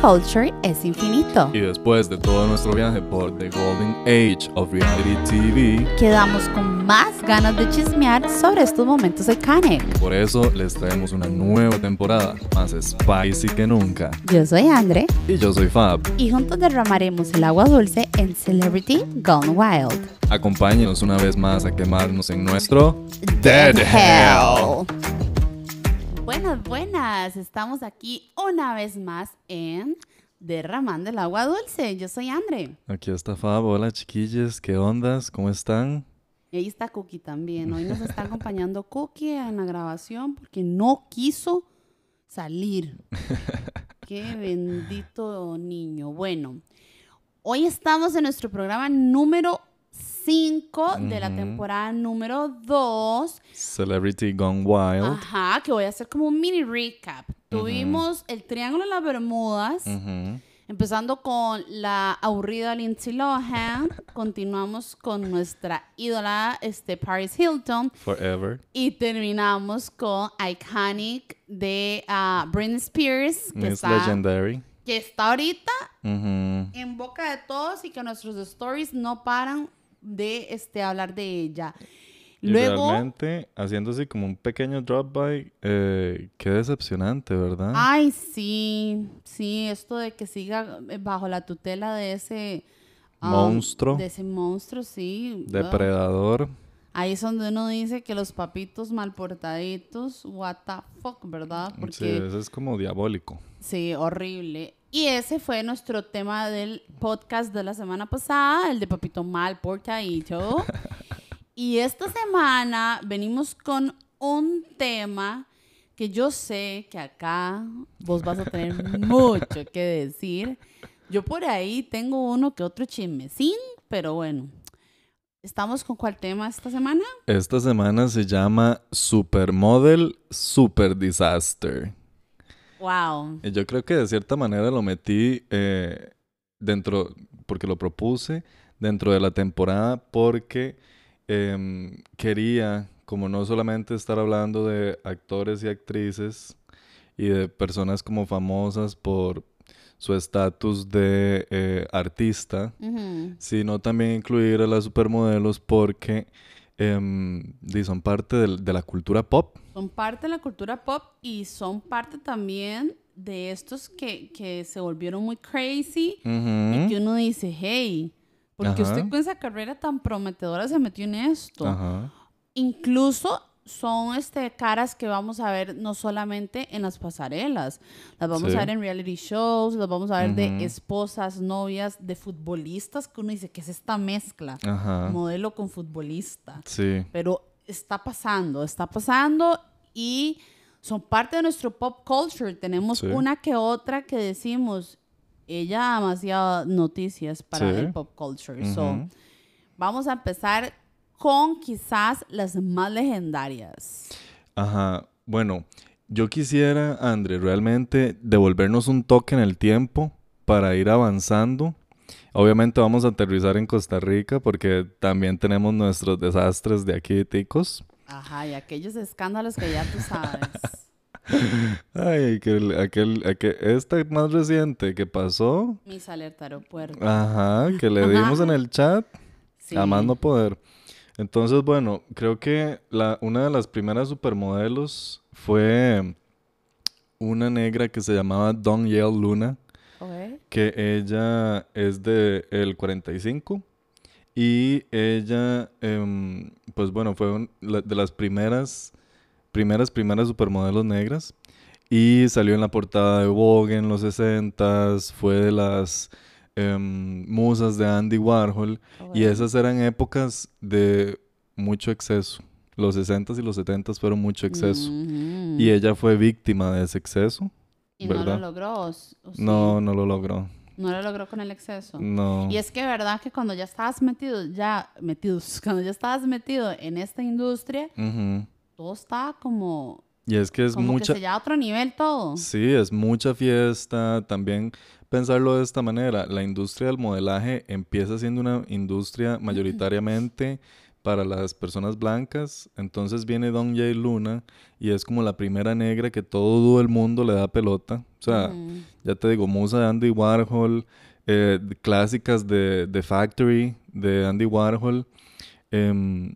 culture es infinito. Y después de todo nuestro viaje por The Golden Age of Reality TV, Quedamos con más ganas de chismear sobre estos momentos iconic. por eso les traemos una nueva temporada, más spicy que nunca. Yo soy Andre Y yo soy Fab. y juntos derramaremos el agua dulce en Celebrity Gone Wild. Acompáñenos una vez más a quemarnos en nuestro Dead Dead Hell. Buenas, buenas. Estamos aquí una vez más en Derramando el agua dulce. Yo soy Andre. Aquí está Fab. Hola chiquillos, ¿qué ondas? ¿Cómo están? Y ahí está Cookie también. Hoy nos está acompañando Cookie en la grabación porque no quiso salir. Qué bendito niño. Bueno, hoy estamos en nuestro programa número 5 de la temporada número 2. Celebrity Gone Wild. Ajá, que voy a hacer como un mini recap. Tuvimos el Triángulo de las Bermudas. Empezando con la aburrida Lindsay Lohan, continuamos con nuestra ídola este, Paris Hilton Forever. y terminamos con Iconic de ah, Britney Spears, que está, Legendary. que está ahorita en boca de todos y que nuestros stories no paran de este, hablar de ella. Y Luego, realmente, haciendo así como un pequeño drop by, eh, qué decepcionante, ¿verdad? ay, sí, sí, esto de que siga eh, bajo la tutela de ese... ah, Monstruo. De ese monstruo, sí. ah. Depredador. Ahí es donde uno dice que los papitos mal portaditos, what the fuck, ¿verdad? Sí, Porque eso es como diabólico. sí, horrible. Y ese fue nuestro tema del podcast de la semana pasada, el de papito mal portadito. y esta semana venimos con un tema que yo sé que acá vos vas a tener mucho que decir. Yo por ahí tengo uno que otro chismecín, pero bueno. ¿Estamos con cuál tema esta semana? Esta semana se llama Supermodel Super Disaster. Wow. Y yo creo que de cierta manera lo metí eh, dentro, porque lo propuse dentro de la temporada, porque em, quería, como no solamente estar hablando de actores y actrices y de personas como famosas por su estatus de eh, artista, sino también incluir a las supermodelos porque em, son parte del- de la cultura pop. Son parte de la cultura pop y son parte también de estos que, que se volvieron muy crazy y Ujú. que uno dice, hey, porque Ajá. usted con esa carrera tan prometedora se metió en esto? Ajá. Incluso son este, caras que vamos a ver no solamente en las pasarelas, las vamos Sí. a ver en reality shows, las vamos a ver Ujú. de esposas, novias, de futbolistas, que uno dice, ¿qué es esta mezcla? Ajá. Modelo con futbolista. Sí. Pero está pasando, está pasando y son parte de nuestro pop culture. Tenemos Sí. una que otra que decimos, ella da demasiadas noticias para Sí. el pop culture. So, vamos a empezar con quizás las más legendarias. Ajá. Bueno, yo quisiera, André, realmente devolvernos un toque en el tiempo para ir avanzando. Obviamente vamos a aterrizar en Costa Rica porque también tenemos nuestros desastres de aquí de Ticos. Ajá, y aquellos escándalos que ya tú sabes. Ay, que el- aquel, aquel, esta más reciente que pasó, Mis alerta aeropuerto. ajá, que le dimos en el chat, Sí. a más no poder. Entonces, bueno, creo que la, una de las primeras supermodelos fue una negra que se llamaba Dawn Yale Luna, Ok. que ella es de el 45 y ella, em, pues bueno, fue un- la- de las primeras, primeras, primeras supermodelos negras y salió en la portada de Vogue en los 60s, fue de las em, musas de Andy Warhol y Ok. esas eran épocas de mucho exceso. Los 60s y los 70s fueron mucho exceso. Ujú. Y ella fue víctima de ese exceso. Y no lo ¿verdad? logró. ¿o o sí? No, no lo logró. No lo logró con el exceso. No. Y es que verdad que cuando ya estabas metido, ya metidos, cuando ya estabas metido en esta industria, Ujú. todo estaba como, Y es que es como mucha, que se a otro nivel todo. sí, es mucha fiesta. También pensarlo de esta manera, la industria del modelaje empieza siendo una industria mayoritariamente para las personas blancas. Entonces viene Don Jay Luna y es como la primera negra que todo el mundo le da pelota. O sea, ya te digo, musa de Andy Warhol, eh, clásicas de, de Factory, de Andy Warhol. Em,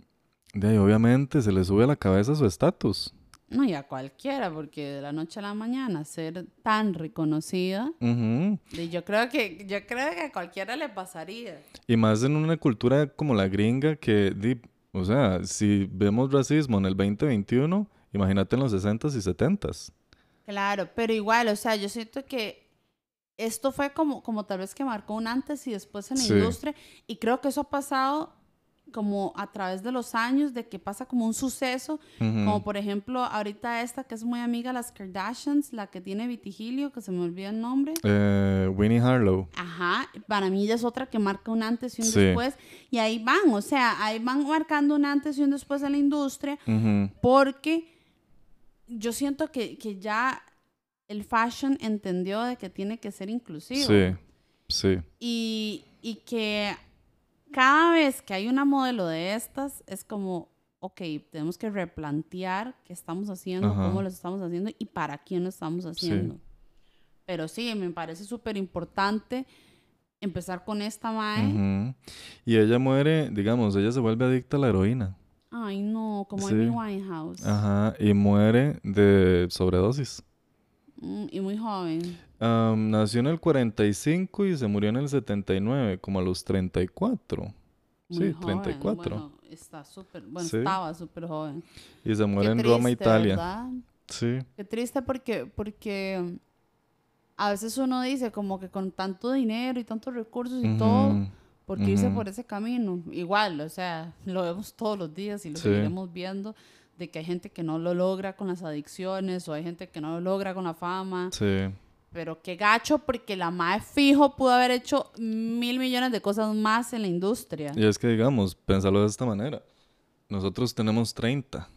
de ahí, obviamente, se le sube a la cabeza su estatus. No, y a cualquiera, porque de la noche a la mañana ser tan reconocida, de- yo creo que yo creo que a cualquiera le pasaría. Y más en una cultura como la gringa que, o sea, si vemos racismo en el 2021, imagínate en los 60s y 70s. Claro, pero igual, o sea, yo siento que esto fue como, como tal vez que marcó un antes y después en la Sí. industria, y creo que eso ha pasado como a través de los años, de que pasa como un suceso, como por ejemplo ahorita esta que es muy amiga las Kardashians, la que tiene vitigilio, que se me olvida el nombre. Eh, Winnie Harlow. Ajá, para mí ella es otra que marca un antes y un Sí. después, y ahí van, o sea, ahí van marcando un antes y un después en la industria, porque yo siento que, que ya el fashion entendió de que tiene que ser inclusivo. Sí, sí. Y, y que cada vez que hay una modelo de estas, es como, ok, tenemos que replantear qué estamos haciendo, Ajá. cómo lo estamos haciendo y para quién lo estamos haciendo. Pero sí, me parece súper importante empezar con esta mae. Ujú. Y ella muere, digamos, ella se vuelve adicta a la heroína. Ay, no, como Sí. Amy Winehouse. Ajá, y muere de sobredosis. Mm, y muy joven. Am, nació en el 45 y se murió en el 79, como a los 34. Muy Sí, joven. 34. Bueno, está súper, bueno, Sí. estaba súper joven. Y se muere Qué en Roma, Italia. ¿verdad? Sí, Qué triste porque, porque mm, a veces uno dice como que con tanto dinero y tantos recursos y todo, ¿por qué irse por ese camino? Igual, o sea, lo vemos todos los días y lo Sí. seguiremos viendo de que hay gente que no lo logra con las adicciones o hay gente que no lo logra con la fama. Sí, Pero qué gacho porque la MAE fijo pudo haber hecho mil millones de cosas más en la industria. y es que digamos, pensarlo de esta manera. Nosotros tenemos 30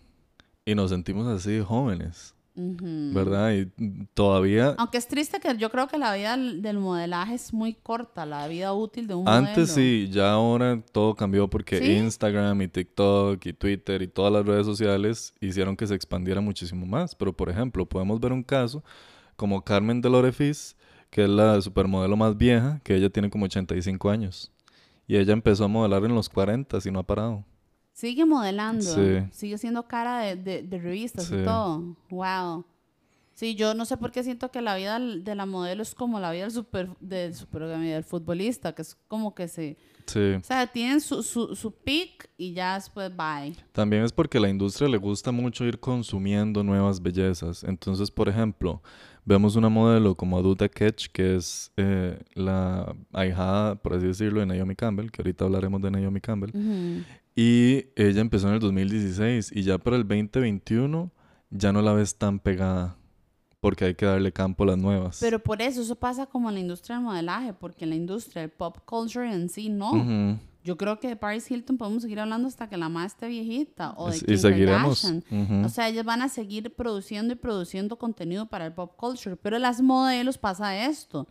y nos sentimos así jóvenes. ¿verdad? Y todavía Aunque es triste que yo creo que la vida del del modelaje es muy corta, la vida útil de un Antes modelo. sí, ya ahora todo cambió porque ¿Sí? Instagram y TikTok y Twitter y todas las redes sociales hicieron que se expandiera muchísimo más. Pero, por ejemplo, podemos ver un caso como Carmen de Lorefis, que es la supermodelo más vieja, que ella tiene como 85 años. Y ella empezó a modelar en los 40 y no ha parado. Sigue modelando, Sí. sigue siendo cara de, de- de revistas Sí. y todo. Wow. Sí, yo no sé por qué siento que la vida de la modelo es como la vida del super, del, super, del futbolista, que es como que se... Sí. O sea, tienen su, su, su peak y ya después bye. También es porque a la industria le gusta mucho ir consumiendo nuevas bellezas. Entonces, por ejemplo, vemos una modelo como Aduta Ketch, que es eh, la ahijada, por así decirlo, de Naomi Campbell, que ahorita hablaremos de Naomi Campbell. Ujú. Y ella empezó en el 2016 y ya para el 2021 ya no la ves tan pegada porque hay que darle campo a las nuevas. Pero por eso, eso pasa como en la industria del modelaje, porque en la industria del pop culture en sí, no. Ujú. Yo creo que de Paris Hilton podemos seguir hablando hasta que la madre esté viejita. O de Y Kim seguiremos. O sea, ellas van a seguir produciendo y produciendo contenido para el pop culture. Pero las modelos pasa esto.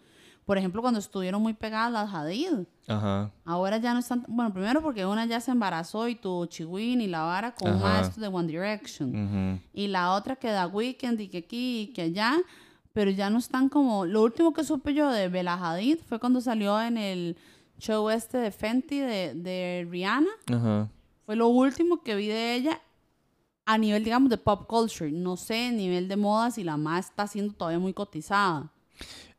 Por ejemplo, cuando estuvieron muy pegadas las Hadid. Ajá. Ahora ya no están... Bueno, primero porque una ya se embarazó y tuvo chihuín y la vara con un Ajá. de One Direction. Ujú. Y la otra que da Weekend y que aquí y que allá. Pero ya no están como... Lo último que supe yo de Bella Hadid fue cuando salió en el show este de Fenty de, de Rihanna. Ajá. Fue lo último que vi de ella a nivel, digamos, de pop culture. No sé, nivel de moda, si la más está siendo todavía muy cotizada.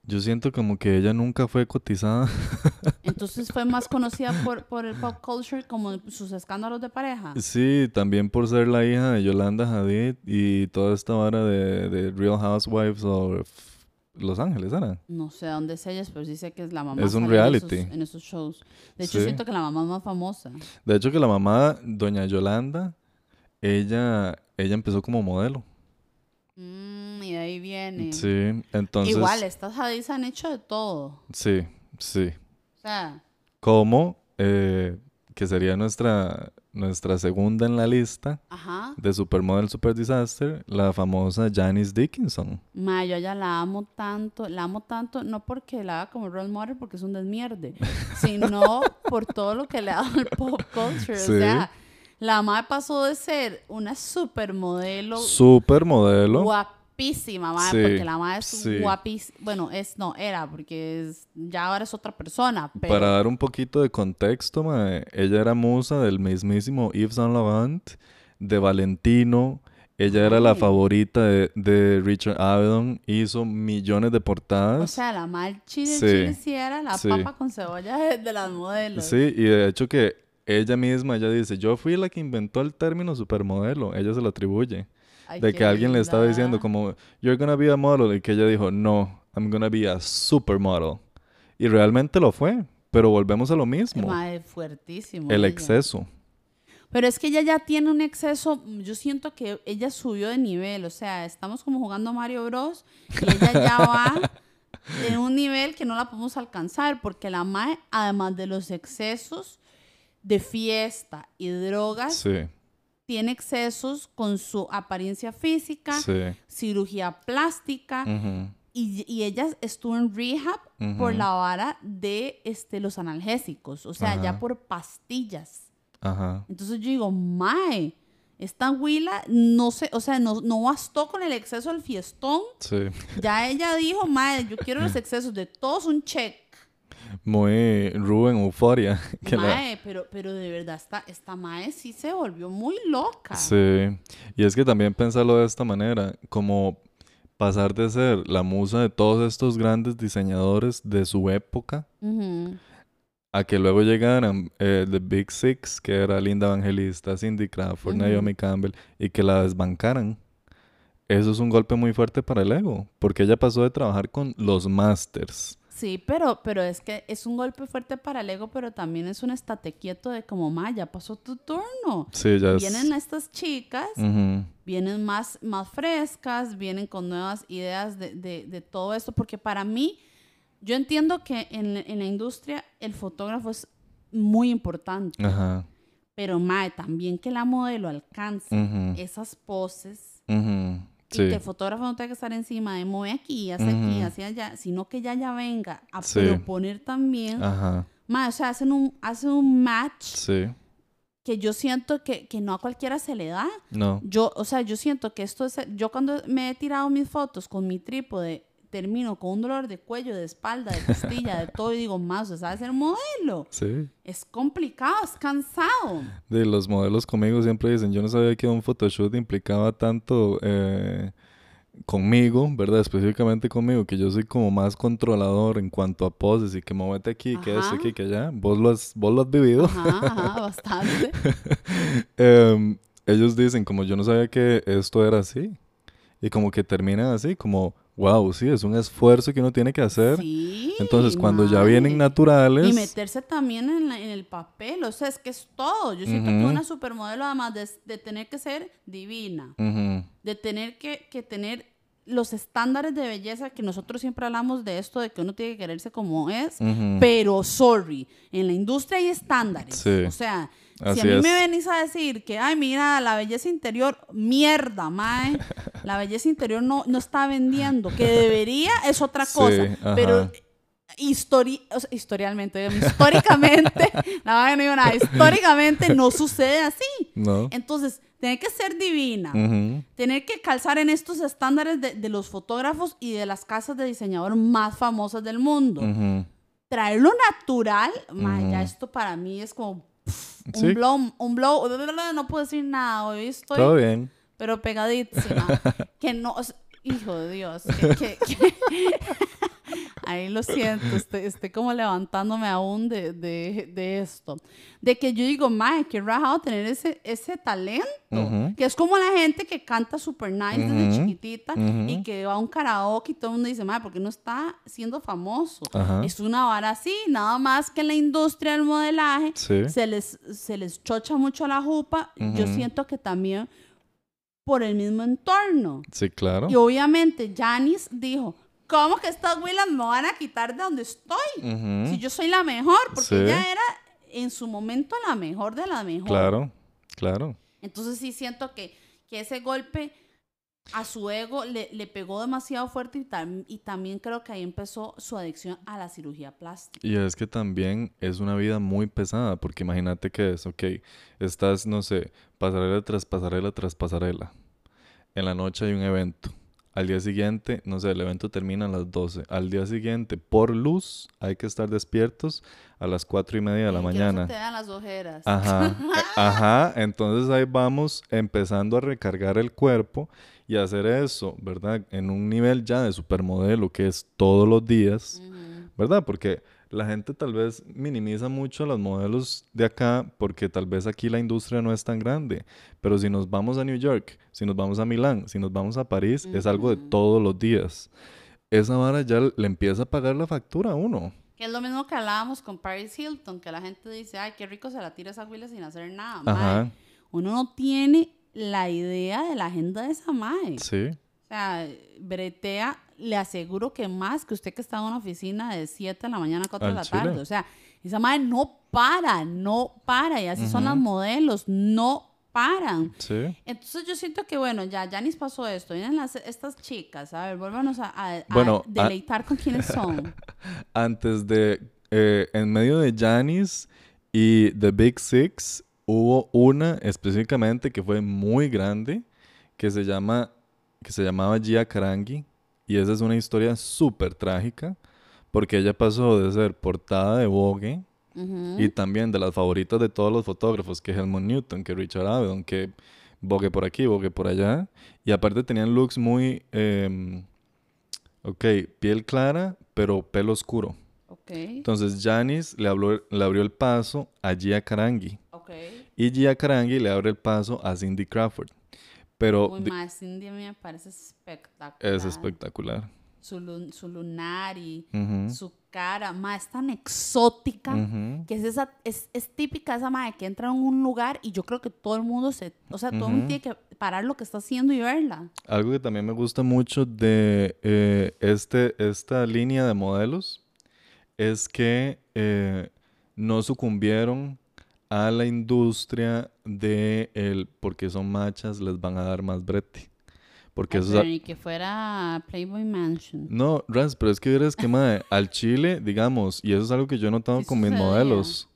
Yo siento como que ella nunca fue cotizada. Entonces fue más conocida por, por el pop culture como sus escándalos de pareja. Sí, también por ser la hija de Yolanda Hadid y toda esta vara de, de Real Housewives of Los Ángeles, ¿era? No sé dónde es ella, pero sí sé que es la mamá. Es un en reality. esos- En esos, shows. De hecho, Sí. siento que la mamá es más famosa. De hecho que la mamá, doña Yolanda, ella, ella empezó como modelo. Mm, y de ahí viene. Sí, entonces... Igual, estas Hadis han hecho de todo. Sí, sí. O sea, Como, eh, que sería nuestra, nuestra segunda en la lista ajá. de Supermodel Super Disaster, la famosa Janice Dickinson. Ma, yo ya la amo tanto, la amo tanto, no porque la haga como role model, porque es un desmierde, sino por todo lo que le ha dado al pop culture. Sí. O sea, La mae pasó de ser una supermodelo Supermodelo. Guapísima, mae, Sí, porque la mae es sí. guapísima. Bueno, es, no, era, porque es, ya ahora es otra persona, pero... Para dar un poquito de contexto, mae, ella era musa del mismísimo Yves Saint Laurent, de Valentino. Ella era la favorita de, de Richard Avedon. Hizo millones de portadas. O sea, la mal chile, Sí, chile sí era la sí. papa con cebolla de, de las modelos. Sí, y de hecho que ella misma, ella dice, yo fui la que inventó el término supermodelo. Ella se lo atribuye. Ay, de que alguien le estaba diciendo como, you're gonna be a model. Y que ella dijo, no, I'm gonna be a supermodel. Y realmente lo fue. Pero volvemos a lo mismo. Mae, fuertísimo. El ella. exceso. Pero es que ella ya tiene un exceso, yo siento que ella subió de nivel, o sea, estamos como jugando Mario Bros. y ella ya va en un nivel que no la podemos alcanzar, porque la MAE, además de los excesos de fiesta y drogas, Sí, tiene excesos con su apariencia física, sí. cirugía plástica, y, y ella estuvo en rehab por la vara de este, los analgésicos, o sea, ya por pastillas. Ajá. Entonces yo digo, mae, esta huila no sé, o sea, no, no bastó con el exceso del fiestón. Sí. Ya ella dijo, mae, yo quiero los excesos de todos un check. Muy Rubén Euforia. La- Mae, pero, pero de verdad, esta, esta mae sí se volvió muy loca. Sí. Y es que también pensarlo de esta manera, como pasar de ser la musa de todos estos grandes diseñadores de su época a que luego llegaran eh, The Big Six, que era Linda Evangelista, Cindy Crawford, Ujú. Naomi Campbell, y que la desbancaran. Eso es un golpe muy fuerte para el ego, porque ella pasó de trabajar con los masters. Sí, pero, pero es que es un golpe fuerte para el ego, pero también es un estate quieto de como, mae, ya pasó tu turno. Sí, ya es... Vienen estas chicas vienen más, más frescas, vienen con nuevas ideas de, de- de todo esto, porque para mí, yo entiendo que en, en la industria el fotógrafo es muy importante, Ajá. pero mae, también que la modelo alcance esas poses y que el fotógrafo no tenga que estar encima de mueve aquí, hace aquí, hace allá, sino que ya ya venga a Sí. proponer también. Ajá. Mae, o sea, hacen un, hacen un match Sí. que yo siento que, que no a cualquiera se le da. No. Yo, o sea, yo siento que esto es, yo cuando me he tirado mis fotos con mi trípode, termino con un dolor de cuello, de espalda, de costilla, de todo, y digo, más, o sea, ser modelo. Sí. Es complicado, es cansado. De los modelos conmigo siempre dicen, yo no sabía que un photoshoot implicaba tanto eh, conmigo, ¿verdad? Específicamente conmigo, que yo soy como más controlador en cuanto a poses y que muévete aquí, que esto, aquí, que allá. Vos lo has, vos lo has vivido. Ajá, ajá, bastante. Em, ellos dicen, como yo no sabía que esto era así. Y como que terminan así, como, wow, sí, es un esfuerzo que uno tiene que hacer. Sí. Entonces, cuando ya vienen naturales... Y meterse también en, la- en el papel, o sea, es que es todo. Yo siento que Ujú. una supermodelo, además de, de tener que ser divina, de tener que, que tener los estándares de belleza que nosotros siempre hablamos de esto, de que uno tiene que quererse como es, pero sorry, en la industria hay estándares. Sí. O sea, si Así a mí es. me venís a decir que, ay, mira, la belleza interior, mierda, mae, la belleza interior no, no está vendiendo, que debería es otra Sí, cosa, ajá. pero histori o sea, historialmente, históricamente, la no digo nada, históricamente no sucede así. No. Entonces, tener que ser divina, Ujú, tener que calzar en estos estándares de, de los fotógrafos y de las casas de diseñador más famosas del mundo. ujú. Traerlo natural, ma, ya esto para mí es como un blow, un blow, no puedo decir nada, hoy estoy, Todo bien. pero pegadísima. que no, hijo de Dios, que, que- que- ahí lo siento, estoy, estoy como levantándome aún de, de, de esto. De que yo digo, mae, qué rajado tener ese, ese talento. Ujú. Que es como la gente que canta super nice desde chiquitita y ujú. que va a un karaoke y todo el mundo dice, mae, ¿por qué no está siendo famoso? Es una vara así, nada más que en la industria del modelaje Sí. se les, se les chocha mucho la jupa. Yo siento que también por el mismo entorno. Sí, claro. Y obviamente Janice dijo, ¿cómo que estas huilas me van a quitar de donde estoy? Si yo soy la mejor, porque Sí. ella era en su momento la mejor de la mejor. Claro, claro. Entonces sí siento que, que ese golpe a su ego le, le pegó demasiado fuerte y, tam- y también creo que ahí empezó su adicción a la cirugía plástica. Y es que también es una vida muy pesada, porque imagínate que es, ok, estás, no sé, pasarela tras pasarela tras pasarela. En la noche hay un evento. Al día siguiente, no sé, el evento termina a las 12. Al día siguiente, por luz, hay que estar despiertos a las cuatro y media de la Y que no se mañana. te vean las ojeras. Ajá, eh, ajá, entonces ahí vamos empezando a recargar el cuerpo y hacer eso, ¿verdad? En un nivel ya de supermodelo que es todos los días. ¿verdad? Porque la gente tal vez minimiza mucho los modelos de acá porque tal vez aquí la industria no es tan grande, pero si nos vamos a New York, si nos vamos a Milán, si nos vamos a París, es algo de todos los días. Esa vara ya le empieza a pagar la factura a uno. Que es lo mismo que hablábamos con Paris Hilton, que la gente dice, ay, qué rico se la tira esa huila sin hacer nada. mae. Uno no tiene la idea de la agenda de esa mae. sí, O sea, bretea, le aseguro que más que usted que está en una oficina de 7 de la mañana a 4 de la chile. tarde. O sea, esa madre no para, no para. Y así son las modelos, no paran. sí. Entonces yo siento que, bueno, ya Janis pasó esto. Vienen las, estas chicas, a ver, vuélvanos a, a- a Bueno, a- deleitar con quiénes son. antes de, eh, en medio de Janis y The Big Six, hubo una específicamente que fue muy grande, que se llama, que se llamaba Gia Karangi, y esa es una historia súper trágica, porque ella pasó de ser portada de Vogue y también de las favoritas de todos los fotógrafos, que Helmut Newton, que Richard Avedon, que Vogue por aquí, Vogue por allá, y aparte tenían looks muy, em, ok, piel clara, pero pelo oscuro. Ok, Entonces Janis le, habló- le abrió el paso a Gia Karangi ok. y Gia Karangi le abre el paso a Cindy Crawford. Pero Uy, di- mae, Cindy a mí me parece espectacular. es espectacular. Su, su lunar y su cara, mae, es tan exótica. que es esa es, es típica esa madre que entra en un lugar y yo creo que todo el mundo se o sea todo el mundo tiene que parar lo que está haciendo y verla Algo que también me gusta mucho de eh, este, esta línea de modelos es que eh, no sucumbieron a la industria de el porque son machas les van a dar más brete. Porque Ay, eso es, que fuera Playboy Mansion No, Raz, pero es que verás que, mae, al chile, digamos, y eso es algo que yo he notado Sí con mis modelos.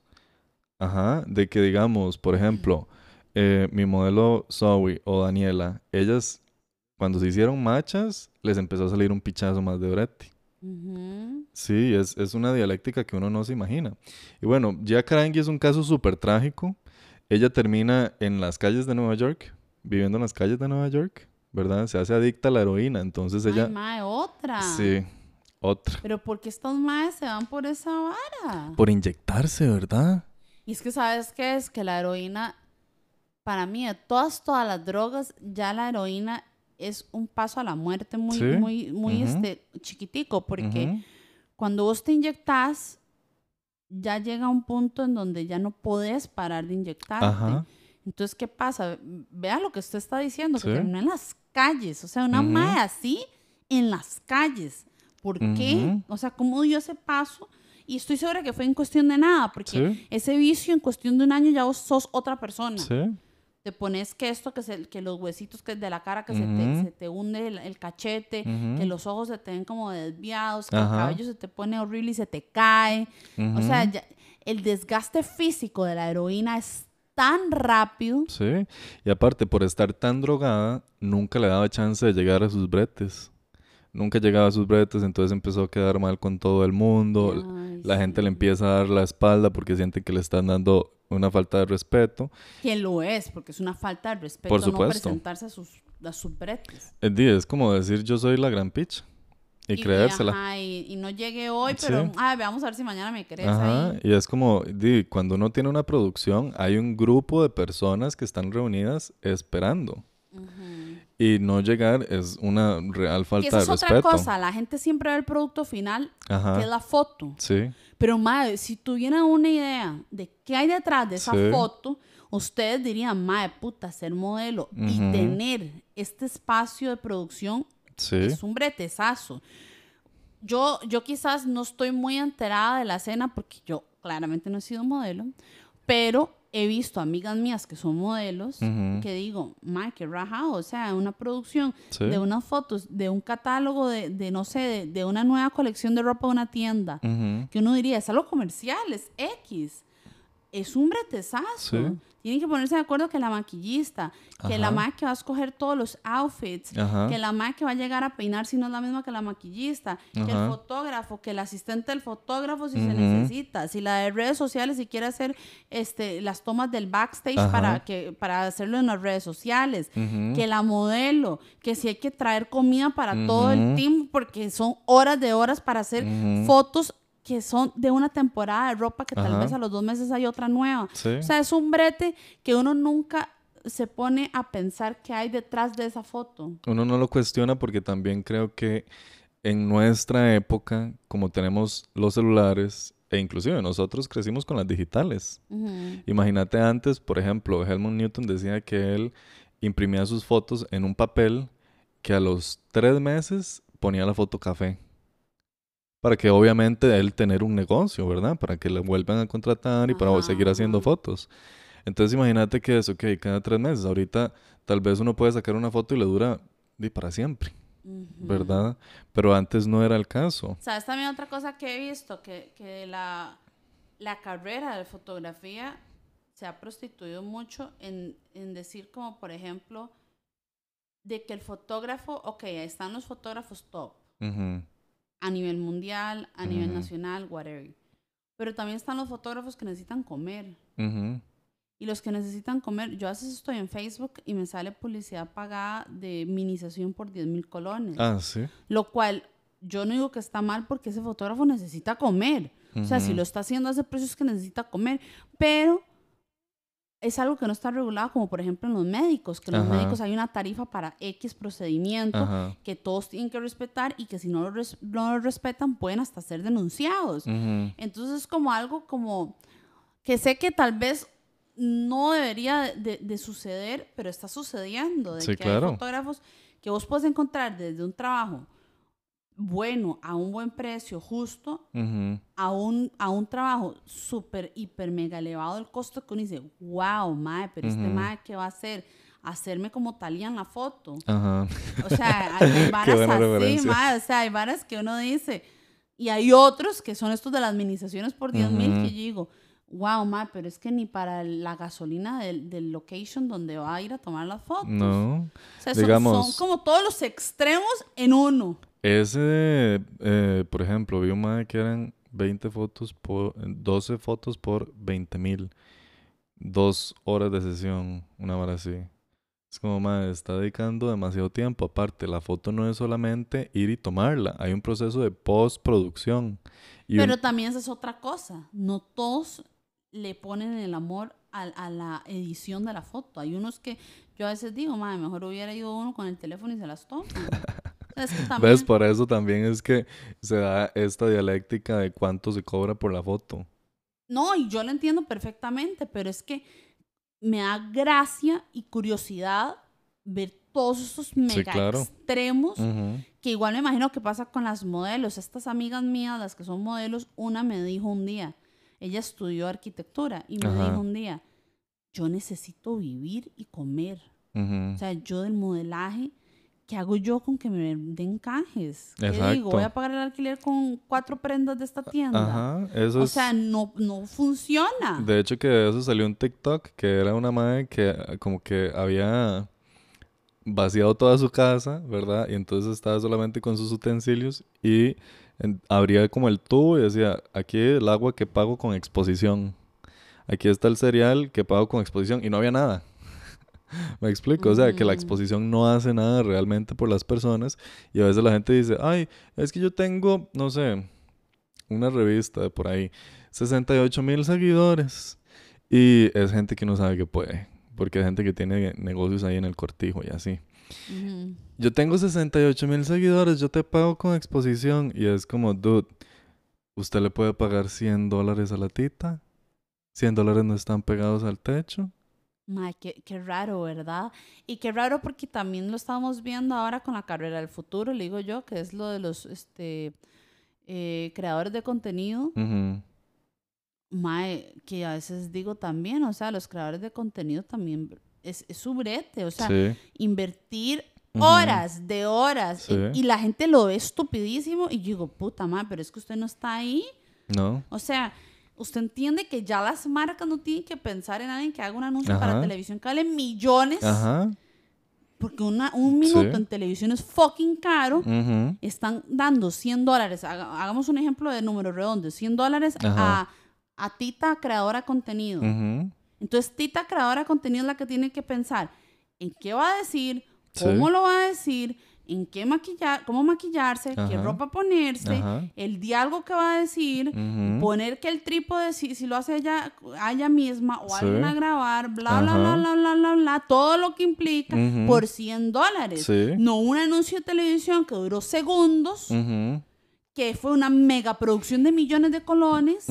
Ajá, de que, digamos, por ejemplo, eh, mi modelo Zoe o Daniela, ellas, cuando se hicieron machas, les empezó a salir un pichazo más de brete. Sí, es, es una dialéctica que uno no se imagina. Y bueno, Gia Karangi es un caso súper trágico. Ella termina en las calles de Nueva York, viviendo en las calles de Nueva York, ¿verdad? Se hace adicta a la heroína, entonces ella... Ay, mae, otra Sí, otra. pero porque estos maes se van por esa vara Por inyectarse, ¿verdad? y es que sabes qué es que la heroína para mí de todas todas las drogas ya la heroína es un paso a la muerte muy Sí. muy muy Ujú. este chiquitico porque Ujú. cuando vos te inyectas, ya llega un punto en donde ya no podés parar de inyectarte. Ajá. Entonces, ¿qué pasa? Vea lo que usted está diciendo, que Sí. terminó en las calles. O sea, una Ujú. madre así en las calles. ¿Por qué? O sea, ¿cómo dio ese paso? Y estoy segura que fue en cuestión de nada, porque Sí. ese vicio en cuestión de un año ya vos sos otra persona. Sí. Te pones que esto, que, se, que los huesitos que de la cara que se, te, se te hunde el, el cachete, que los ojos se te ven como desviados, que el cabello se te pone horrible y se te cae. O sea, ya- el desgaste físico de la heroína es tan rápido. Sí. Y aparte, por estar tan drogada, nunca le daba chance de llegar a sus bretes. Nunca llegaba a sus bretes, entonces empezó a quedar mal con todo el mundo. Ay, La sí. gente le empieza a dar la espalda porque siente que le están dando una falta de respeto. Que lo es, porque es una falta de respeto Por no supuesto. presentarse a sus, a sus bretes. Es, di- es como decir yo soy la gran picha y, creérsela. ajá, y, y no llegué hoy, Sí. pero ay, vamos a ver si mañana me crees Ajá, ahí. y es como, di, cuando uno tiene una producción, hay un grupo de personas que están reunidas esperando. Ujú. Y no llegar es una real falta de es otra respeto. cosa, la gente siempre ve el producto final, que es la foto. sí, Pero, madre, si tuvieran una idea de qué hay detrás de esa Sí. foto, ustedes dirían, madre, puta, ser modelo y tener este espacio de producción sí, es un bretezazo. Yo, yo quizás no estoy muy enterada de la escena porque yo claramente no he sido modelo, pero he visto amigas mías que son modelos que digo, ma, qué rajado, o sea, una producción Sí. de unas fotos, de un catálogo de, de, no sé, de, de una nueva colección de ropa de una tienda, que uno diría, es algo comercial, es X. Es un bretezazo. Sí. Tienen que ponerse de acuerdo que la maquillista, que la ma que va a escoger todos los outfits, Ajá. que la ma que va a llegar a peinar si no es la misma que la maquillista, que el fotógrafo, que el asistente del fotógrafo si se necesita, si la de redes sociales si quiere hacer este las tomas del backstage para que para hacerlo en las redes sociales, que la modelo, que si hay que traer comida para todo el team porque son horas de horas para hacer fotos que son de una temporada de ropa que tal vez a los dos meses hay otra nueva. Sí. O sea, es un brete que uno nunca se pone a pensar qué hay detrás de esa foto. Uno no lo cuestiona porque también creo que en nuestra época, como tenemos los celulares, e inclusive nosotros crecimos con las digitales. Imagínate antes, por ejemplo, Helmut Newton decía que él imprimía sus fotos en un papel que a los tres meses ponía la foto café. Para que obviamente él tener un negocio, ¿verdad? Para que le vuelvan a contratar y para seguir haciendo Ajá. fotos. Entonces imagínate que es, ok, cada tres meses. Ahorita tal vez uno puede sacar una foto y le dura di, para siempre, Ujú. ¿verdad? Pero antes no era el caso. ¿Sabes también otra cosa que he visto? Que, que la, la carrera de fotografía se ha prostituido mucho en, en decir como, por ejemplo, de que el fotógrafo, ok, ahí están los fotógrafos top, Ujú, a nivel mundial, a nivel nacional, whatever. Pero también están los fotógrafos que necesitan comer. Y los que necesitan comer, yo a veces estoy en Facebook y me sale publicidad pagada de minización por 10 mil colones. Ah, sí. Lo cual yo no digo que está mal porque ese fotógrafo necesita comer. O sea, si lo está haciendo a ese precio es que necesita comer. Pero es algo que no está regulado, como por ejemplo en los médicos, que en los médicos hay una tarifa para X procedimiento Ajá. que todos tienen que respetar y que si no lo, res- no lo respetan pueden hasta ser denunciados. Entonces es como algo como que sé que tal vez no debería de, de- de suceder, pero está sucediendo. De Sí, que claro. hay fotógrafos que vos puedes encontrar desde un trabajo bueno, a un buen precio, justo, a un, a un trabajo súper, hiper, mega elevado el costo que uno dice, wow, mae, pero este mae, ¿qué va a hacer? Hacerme como talía en la foto. O sea, hay varas así, mae, o sea, hay varas que uno dice. Y hay otros que son estos de las minizaciones por 10 mil que yo digo, wow, mae, pero es que ni para la gasolina del, del location donde va a ir a tomar las fotos. No. O sea, son- digamos- son, como todos los extremos en uno. Ese, eh, por ejemplo, vi un mae que eran 20 fotos por, 12 fotos por 20 mil. Dos horas de sesión, una hora así. Es como, mae, está dedicando demasiado tiempo. Aparte, la foto no es solamente ir y tomarla. Hay un proceso de postproducción. Y un- Pero también esa es otra cosa. No todos le ponen el amor a, a la edición de la foto. Hay unos que yo a veces digo, madre, mejor hubiera ido uno con el teléfono y se las toma. O sea, es que también- ¿Ves? Por eso también es que se da esta dialéctica de cuánto se cobra por la foto. No, y yo lo entiendo perfectamente, pero es que me da gracia y curiosidad ver todos estos mega claro. extremos que igual me imagino que pasa con las modelos. Estas amigas mías, las que son modelos, una me dijo un día, ella estudió arquitectura y me Ajá. dijo un día, yo necesito vivir y comer. O sea, yo del modelaje, ¿qué hago yo con que me den canjes? ¿Qué digo? Voy a pagar el alquiler con cuatro prendas de esta tienda. Ajá, eso O es... sea, no, no funciona. De hecho que de eso salió un TikTok que era una madre que eh, como que había vaciado toda su casa, ¿verdad? Y entonces estaba solamente con sus utensilios y en- abría como el tubo y decía, aquí el agua que pago con exposición. Aquí está el cereal que pago con exposición y no había nada. Me explico, o sea, que la Mm. exposición no hace nada realmente por las personas y a veces la gente dice, ay, es que yo tengo, no sé, una revista de por ahí, 68 mil seguidores y es gente que no sabe que puede, porque hay gente que tiene negocios ahí en el cortijo y así. Yo tengo 68 mil seguidores, yo te pago con exposición y es como, dude, usted le puede pagar 100 dólares a la tita, 100 dólares no están pegados al techo. Mae, qué, qué raro, ¿verdad? Y qué raro porque también lo estamos viendo ahora con la carrera del futuro, le digo yo, que es lo de los este, eh, creadores de contenido. Ujú. mae, que a veces digo también, o sea, los creadores de contenido también es, es su brete, o sea, Sí. invertir horas de horas Sí. y, y la gente lo ve estupidísimo y yo digo, puta madre, pero es que usted no está ahí. ¿No? O sea, usted entiende que ya las marcas no tienen que pensar en alguien que haga un anuncio para televisión que vale millones, Ajá. porque una, un minuto Sí. en televisión es fucking caro. Están dando 100 dólares, haga- hagamos un ejemplo de número redondo, 100 dólares a, a Tita, creadora de contenido. Entonces, Tita, creadora de contenido, es la que tiene que pensar en qué va a decir, Sí. cómo lo va a decir, en qué maquillar, cómo maquillarse, qué ropa ponerse, Ajá. el diálogo que va a decir, poner que el trípode, si, si lo hace ella, ella misma o Sí. alguien a grabar, bla, bla, bla, bla, bla, bla, bla, todo lo que implica por 100 dólares. Sí. No un anuncio de televisión que duró segundos, que fue una mega producción de millones de colones.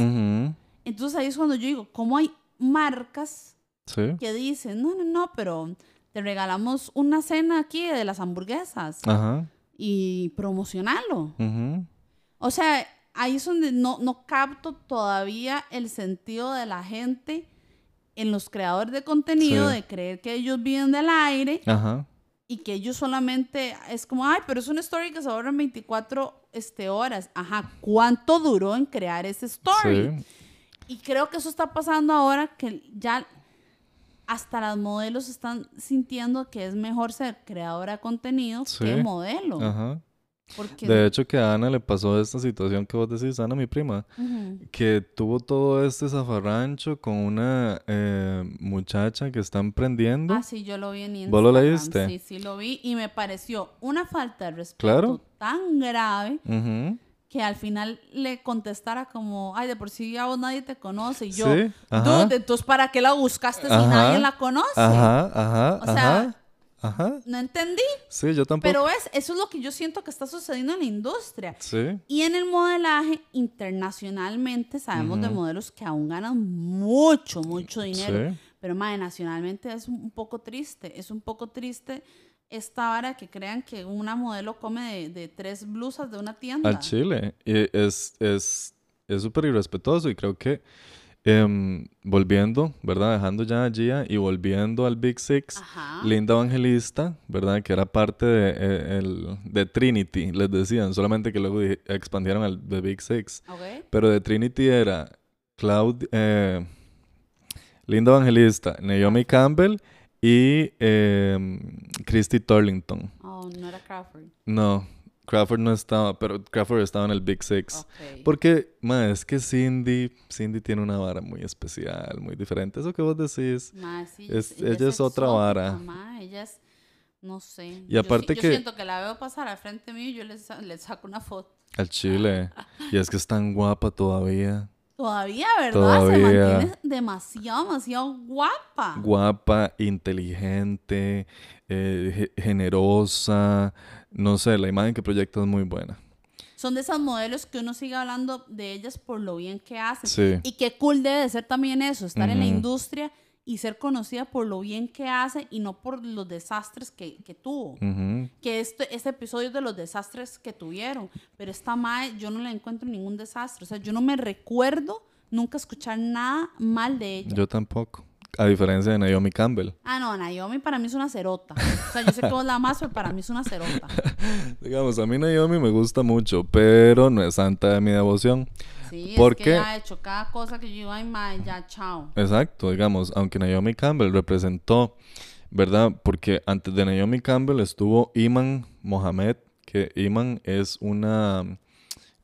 Entonces ahí es cuando yo digo, ¿cómo hay marcas Sí. que dicen, no, no, no, pero te regalamos una cena aquí de las hamburguesas Ajá. y promocionarlo? Ujú. O sea, ahí es donde no, no capto todavía el sentido de la gente en los creadores de contenido Sí. de creer que ellos viven del aire Ajá. y que ellos solamente es como, ay, pero es una story que se ahorra en 24 este, horas. Ajá, ¿cuánto duró en crear ese story? Sí. Y creo que eso está pasando ahora que ya hasta las modelos están sintiendo que es mejor ser creadora de contenido Sí. que modelo. Ajá. Porque De hecho, que a Ana le pasó esta situación que vos decís, Ana, mi prima, que tuvo todo este zafarrancho con una eh, muchacha que está emprendiendo. Ah, sí, yo lo vi en Instagram. ¿Vos lo leíste? Sí, sí, lo vi y me pareció una falta de respeto Claro. tan grave Ujú. Que al final le contestara como, ay, de por sí a vos nadie te conoce. Y yo, Sí, dude, entonces ¿para qué la buscaste si nadie la conoce? Ajá, ajá, O sea, ajá. No entendí. Sí, yo tampoco. Pero es, eso es lo que yo siento que está sucediendo en la industria. Sí. Y en el modelaje, internacionalmente, sabemos de modelos que aún ganan mucho, mucho dinero. Sí. Pero, madre, nacionalmente es un poco triste. Es un poco triste esta vara que crean que una modelo come de, de tres blusas de una tienda. Al Chile. Y es es es súper irrespetuoso y creo que em, volviendo, ¿verdad? Dejando ya a Gia y volviendo al Big Six, Ajá. Linda Evangelista, ¿verdad? Que era parte de, eh, el- de Trinity, les decían, solamente que luego expandieron al The Big Six. Ok. Pero de Trinity era Cloud, eh, Linda Evangelista, Naomi Campbell y em, Christy Turlington. Oh, no era Crawford. No, Crawford no estaba, pero Crawford estaba en el Big Six. Ok. Porque, ma, es que Cindy, Cindy tiene una vara muy especial, muy diferente. Eso que vos decís. Ma, sí, Es- ella ella es otra exótica, vara. ma, ella es, no sé. Y aparte yo, que- Yo siento que la veo pasar al frente mío y yo le, le saco una foto. Al Chile. Y es que es tan guapa todavía. Todavía, ¿verdad? Se mantiene demasiado, demasiado guapa. Guapa, inteligente, eh, ge- generosa. No sé, la imagen que proyecta es muy buena. Son de esas modelos que uno sigue hablando de ellas por lo bien que hacen. Sí. Y qué cool debe de ser también eso, estar en la industria y ser conocida por lo bien que hace y no por los desastres que, que tuvo. Que este, este episodio es de los desastres que tuvieron. Pero esta Mae, yo no le encuentro ningún desastre. O sea, yo no me recuerdo nunca escuchar nada mal de ella. Yo tampoco. A diferencia de Naomi Campbell. Ah, no, Naomi para mí es una cerota. O sea, yo sé que vos la amas, pero para mí es una cerota. Digamos, a mí Naomi me gusta mucho, pero no es santa de mi devoción. Sí, ¿Por es que ha hecho cada cosa que yo digo, ay, Mae, ya, chao. Exacto, digamos, aunque Naomi Campbell representó, ¿verdad? Porque antes de Naomi Campbell estuvo Iman Mohamed, que Iman es una...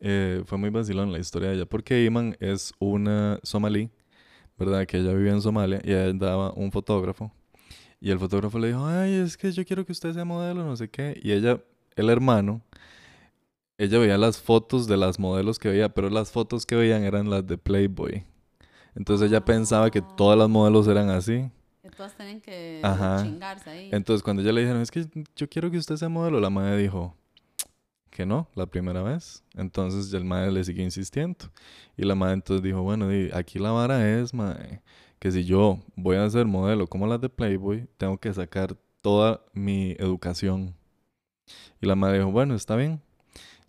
eh, fue muy vacilón la historia de ella, porque Iman es una somalí, ¿verdad? Que ella vivía en Somalia y ella daba un fotógrafo. Y el fotógrafo le dijo, ay, es que yo quiero que usted sea modelo, no sé qué. Y ella, el hermano, ella veía las fotos de las modelos que veía, pero las fotos que veían eran las de Playboy. Entonces ella pensaba que todas las modelos eran así. Que todas tienen que Ajá. chingarse ahí. Entonces cuando ella le dijeron, es que yo quiero que usted sea modelo, la madre dijo que no, la primera vez. Entonces el madre le siguió insistiendo. Y la madre entonces dijo, bueno, aquí la vara es, madre, que si yo voy a ser modelo como las de Playboy, tengo que sacar toda mi educación. Y la madre dijo, bueno, está bien.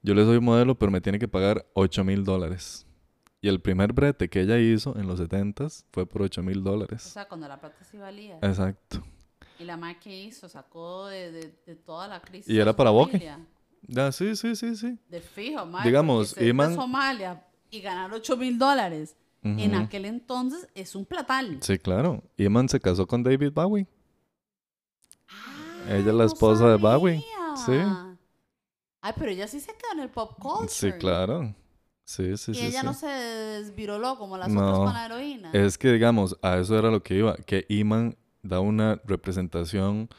Yo le soy modelo, pero me tiene que pagar 8 mil dólares. Y el primer brete que ella hizo en los 70s fue por 8 mil O dólares. sea, cuando la plata sí valía. Exacto. Y la madre que hizo, sacó de, de, de toda la crisis. Y era para Boque. Sí, sí, sí, sí. De fijo, madre. Digamos, Iman- Somalia y ganar 8 mil dólares en aquel entonces es un platal. Sí, claro. Iman se casó con David Bowie. Ah, Ella es la no esposa de Bowie. sabía. Ay, pero ella sí se quedó en el pop culture. Sí, claro. Sí, sí, Y sí. ella sí. no se desviroló como las No. otras con la heroína. Es que, digamos, a eso era lo que iba, que Iman da una representación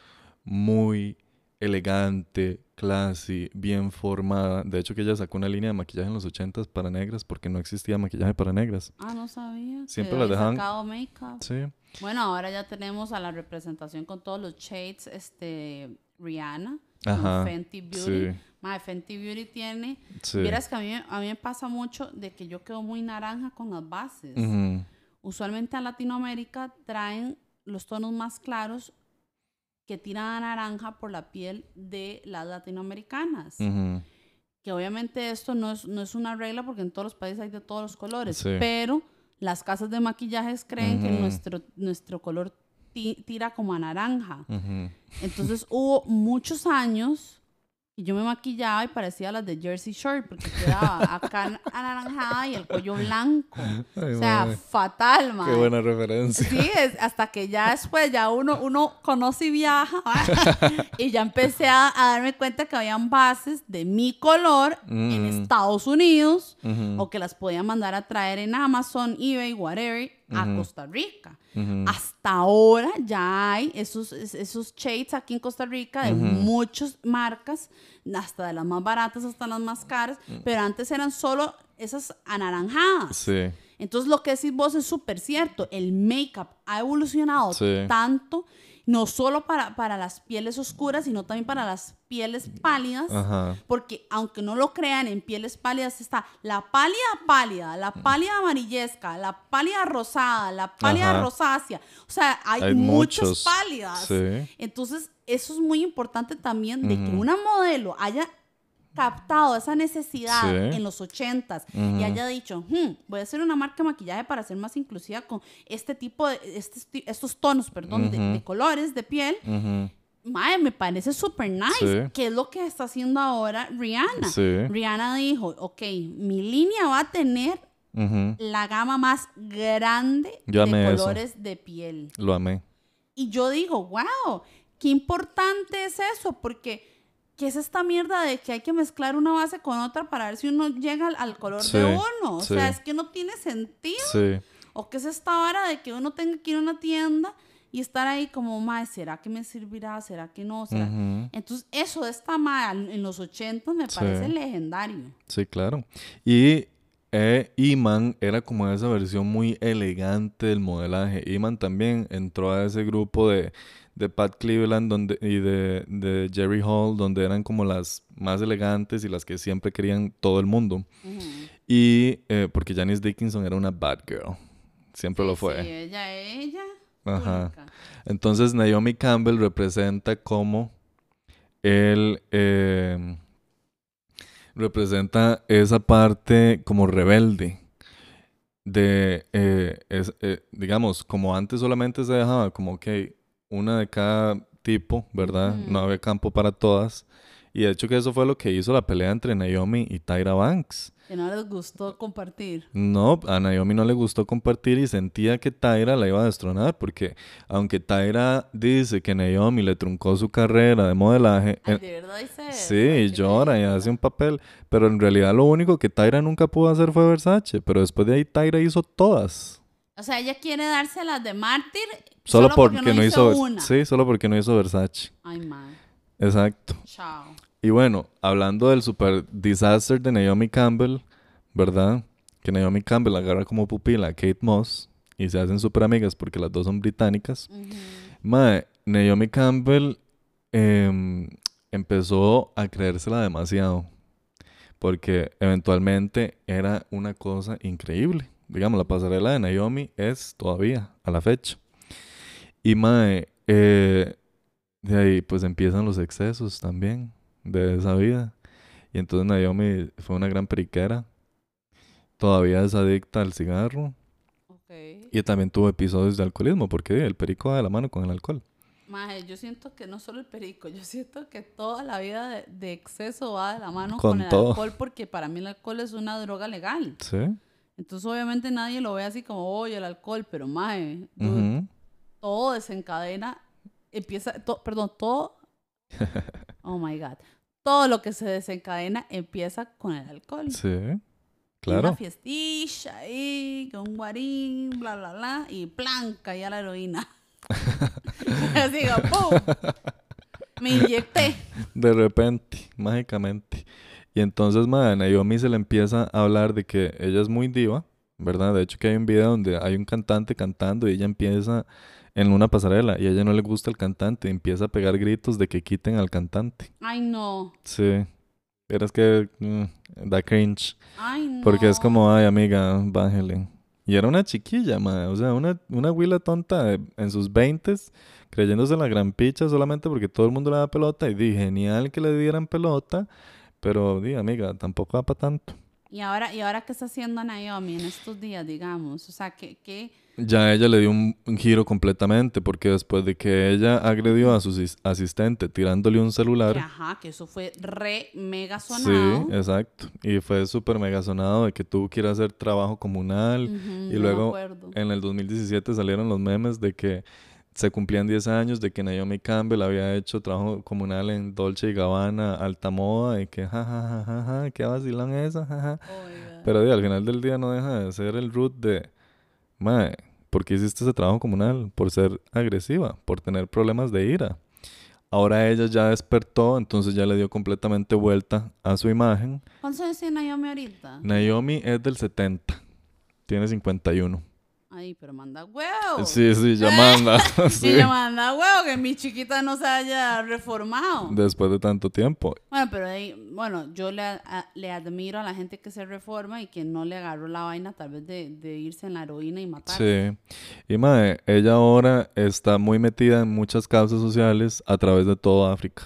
muy elegante, classy, bien formada. De hecho, que ella sacó una línea de maquillaje en los 80s para negras porque no existía maquillaje para negras. Ah, no sabía. Siempre las dejaban- sacado make-up. Sí. Bueno, ahora ya tenemos a la representación con todos los shades, este, Rihanna, Ajá. Fenty Beauty. Sí, Fenty Beauty tiene... sí. Vieras que a mí, a mí me pasa mucho de que yo quedo muy naranja con las bases. Ujú, Usualmente a Latinoamérica traen los tonos más claros que tiran a naranja por la piel de las latinoamericanas. Que obviamente esto no es, no es una regla porque en todos los países hay de todos los colores, Sí. pero las casas de maquillajes creen que nuestro, nuestro color ti- tira como a naranja. Entonces hubo muchos años y yo me maquillaba y parecía las de Jersey Shore porque quedaba acá anaranjada y el cuello blanco. Ay, O sea, madre. fatal, man. Qué buena referencia. Sí, es, hasta que ya después ya uno, uno conoce y viaja y ya empecé a, a darme cuenta que habían bases de mi color en Mm. Estados Unidos o que las podía mandar a traer en Amazon, eBay, whatever, a. Costa Rica. Hasta ahora ya hay esos, es- esos shades aquí en Costa Rica de muchas marcas, hasta de las más baratas hasta las más caras, Mm. pero antes eran solo esas anaranjadas. Sí. Entonces lo que decís vos es súper cierto, el make-up ha evolucionado Sí. tanto, no solo para, para las pieles oscuras, sino también para las pieles pálidas. Ajá. Porque aunque no lo crean, en pieles pálidas está la pálida pálida, la pálida amarillesca, la pálida rosada, la pálida Ajá. rosácea. O sea, hay, Hay muchas muchos, pálidas. sí. Entonces, eso es muy importante también de que una modelo haya captado esa necesidad Sí. en los ochentas y Ujú. haya dicho, "Hmm, voy a hacer una marca de maquillaje para ser más inclusiva con este tipo de, este estos tonos, perdón, de- de, Ujú. colores de piel. Ujú. Mae, me parece súper nice. Sí. ¿Qué es lo que está haciendo ahora Rihanna? Sí. Rihanna dijo, ok, mi línea va a tener la gama más grande Yo de amé eso. colores de piel. Lo amé. Y yo digo, wow, qué importante es eso, porque ¿qué es esta mierda de que hay que mezclar una base con otra para ver si uno llega al, al color Sí, de uno? O sí. sea, es que no tiene sentido. Sí. ¿O qué es esta hora de que uno tenga que ir a una tienda y estar ahí como, mae, ¿será que me servirá? ¿Será que no? ¿Será? Ujú. Entonces, eso de esta mae en los 80 me parece legendario. Sí, claro. Y eh, Iman era como esa versión muy elegante del modelaje. Iman también entró a ese grupo de, de Pat Cleveland donde, y de, de Jerry Hall, donde eran como las más elegantes y las que siempre querían todo el mundo. Y eh, porque Janice Dickinson era una bad girl. Siempre lo fue. Sí, ella, ella. Ajá. Entonces Naomi Campbell representa como el eh, representa esa parte como rebelde de eh, es- eh, digamos como antes solamente se dejaba como que una de cada tipo, ¿verdad? No había campo para todas. Y de hecho que eso fue lo que hizo la pelea entre Naomi y Tyra Banks. Que no les gustó compartir. No, a Naomi no le gustó compartir y sentía que Tyra la iba a destronar porque aunque Tyra dice que Naomi le truncó su carrera de modelaje, Ay, de verdad dice eso? sí, qué llora y hace un papel, pero en realidad lo único que Tyra nunca pudo hacer fue Versace, pero después de ahí Tyra hizo todas. O sea, ella quiere dárselas de mártir Solo, porque, no hizo, Vers- una. Sí, solo porque no hizo Versace. Ay, man. Exacto. Chao. Y bueno, hablando del super disaster de Naomi Campbell, ¿verdad? Que Naomi Campbell agarra como pupila a Kate Moss y se hacen súper amigas porque las dos son británicas. Ujú. Mae, Naomi Campbell em, empezó a creérsela demasiado porque eventualmente era una cosa increíble. Digamos, la pasarela de Naomi es todavía a la fecha. Y Mae, eh, de ahí pues empiezan los excesos también de esa vida. Y entonces Naomi fue una gran periquera. todavía es adicta al cigarro. Ok. Y también tuvo episodios de alcoholismo, porque el perico va de la mano con el alcohol. Maje, yo siento que no solo el perico, yo siento que toda la vida de, de exceso va de la mano Con con, el todo. alcohol porque para mí el alcohol es una droga legal. Sí. Entonces obviamente nadie lo ve así como, oye, el alcohol, pero maje, dude, Ujú. todo desencadena, empieza, to- perdón, todo, oh my God, todo lo que se desencadena empieza con el alcohol. Sí. Una Claro. fiestilla ahí, con un guarín, bla, bla, bla, y plan, caía la heroína. Así, ¡pum! Me inyecté. De repente, mágicamente. Y entonces, madre, Naomi se le empieza a hablar de que ella es muy diva, ¿verdad? De hecho, que hay un video donde hay un cantante cantando y ella empieza en una pasarela y a ella no le gusta el cantante y empieza a pegar gritos de que quiten al cantante. Ay, no. Sí. Pero es que mm, da cringe. Ay, no. Porque es como, ay, amiga, bájale. Y era una chiquilla, madre. O sea, una, una huila tonta de- en sus veintes, creyéndose la gran picha solamente porque todo el mundo le da pelota. Y dije, genial que le dieran pelota. Pero, di, amiga, tampoco da para tanto. ¿Y ahora, ¿Y ahora qué está haciendo Naomi en estos días, digamos? O sea, ¿qué, qué? Ya ella le dio un, un giro completamente porque después de que ella agredió a su sis- asistente tirándole un que, celular. ajá, que eso fue re mega Sí, sonado. exacto. Y fue súper mega sonado de que tuvo que ir a hacer trabajo comunal. Y luego en el 2017 salieron los memes de que se cumplían 10 años de que Naomi Campbell había hecho trabajo comunal en Dolce y Gabbana, alta moda, y que jajajaja, ja, ja, ja, qué vacilón esa, jaja. Oiga. Pero al final del día no deja de ser el root de, mae, ¿por qué hiciste ese trabajo comunal? Por ser agresiva, por tener problemas de ira. Ahora ella ya despertó, entonces ya le dio completamente vuelta a su imagen. ¿Cuántos años tiene Naomi ahorita? Naomi es del 70, tiene 51. Ay, pero manda huevo. Sí, sí, ya manda. Sí. ella manda huevo que mi chiquita no se haya reformado. Después de tanto tiempo. Bueno, pero ahí, bueno, yo le, a- le admiro a la gente que se reforma y que no le agarró la vaina tal vez de, de irse en la heroína y matar. Sí. Y mae, ella ahora está muy metida en muchas causas sociales a través de toda África.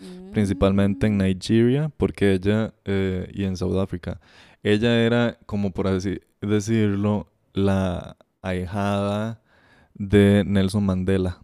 Mm. Principalmente en Nigeria, porque ella, eh, y en Sudáfrica. Ella era, como por así decirlo, la ahijada de Nelson Mandela.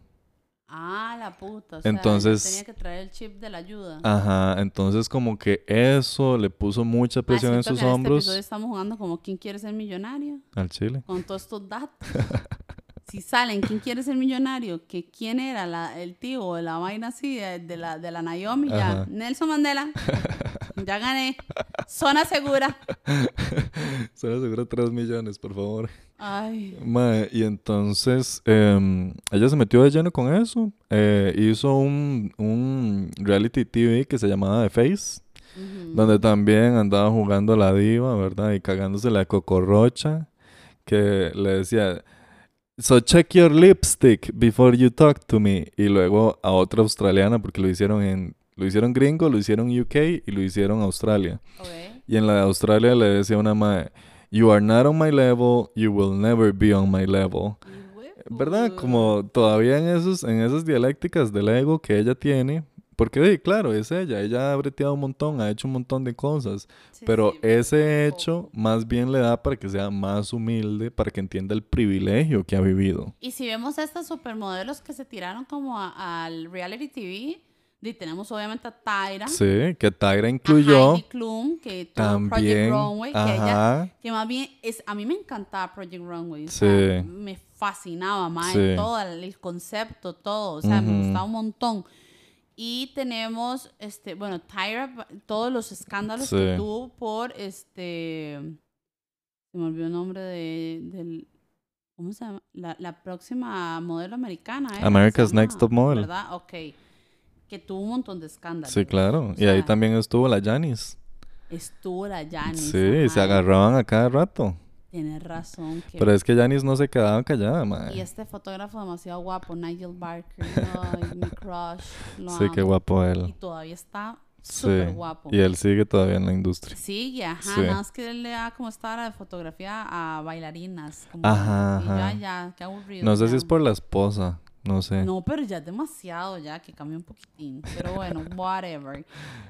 Ah, la puta. O sea, Entonces- tenía que traer el chip de la ayuda. Ajá, entonces como que eso le puso mucha Ah, presión en sus que en hombros Este episodio estamos jugando como ¿Quién quiere ser millonario? al Chile. Con todos estos datos. si salen ¿Quién quiere ser millonario? que ¿Quién era la- el tío o la vaina así de, la, de la Naomi? Ya. Ajá. Nelson Mandela. ya gané. Zona segura. Se le asegura 3 millones, por favor. Ay. Mae, y entonces em, ella se metió de lleno con eso. eh, hizo un, un reality TV que se llamaba The Face, Ujú. donde también andaba jugando a la diva, ¿verdad? Y cagándose la cocorrocha, que le decía, So check your lipstick before you talk to me. Y luego a otra australiana, porque lo hicieron en, lo hicieron gringo, lo hicieron UK y lo hicieron Australia. Ok. Y en la de Australia le decía una mae, You are not on my level, you will never be on my level. ¿Verdad? Como todavía en esos, en esas dialécticas del ego que ella tiene. Porque, sí, claro, es ella. Ella ha breteado un montón, ha hecho un montón de cosas. Sí, Pero sí, ese hecho más bien le da para que sea más humilde, para que entienda el privilegio que ha vivido. Y si vemos a estas supermodelos que se tiraron como al reality TV, y tenemos obviamente a Tyra, Sí, que Tyra a incluyó Heidi Klum, que tuvo también. Project Runway, que ella, Ajá. que más bien es, a mí me encantaba Project Runway, o sea, me fascinaba más Sí. todo el, concepto, todo, o sea, me gustaba un montón. Y tenemos, este, bueno, Tyra, todos los escándalos que tuvo por, este, se me olvidó el nombre de, del, ¿cómo se llama? La, la próxima modelo americana. ¿era? America's Next Top Model. ¿Verdad? Ok. Que tuvo un montón de escándalos. Sí, claro. O y ahí sea, también estuvo la Janis. Estuvo la Janis. Sí, se ajá. agarraban a cada rato. Tienes razón. que- Pero es que Janis no se quedaba callada, mae. Y este fotógrafo demasiado guapo, Nigel Barker. Ay, mi crush. Lo Sí, qué amo. guapo Y él. todavía está Sí. súper guapo. Y él sigue todavía en la industria. Sigue, ajá. Sí. Nada más que él le da como esta hora de fotografía a bailarinas. como- Ajá, y ya, ajá. ya, qué aburrido. No sé si ya. es por la esposa. No sé. No, pero ya es demasiado, ya que cambia un poquitín. Pero bueno, whatever.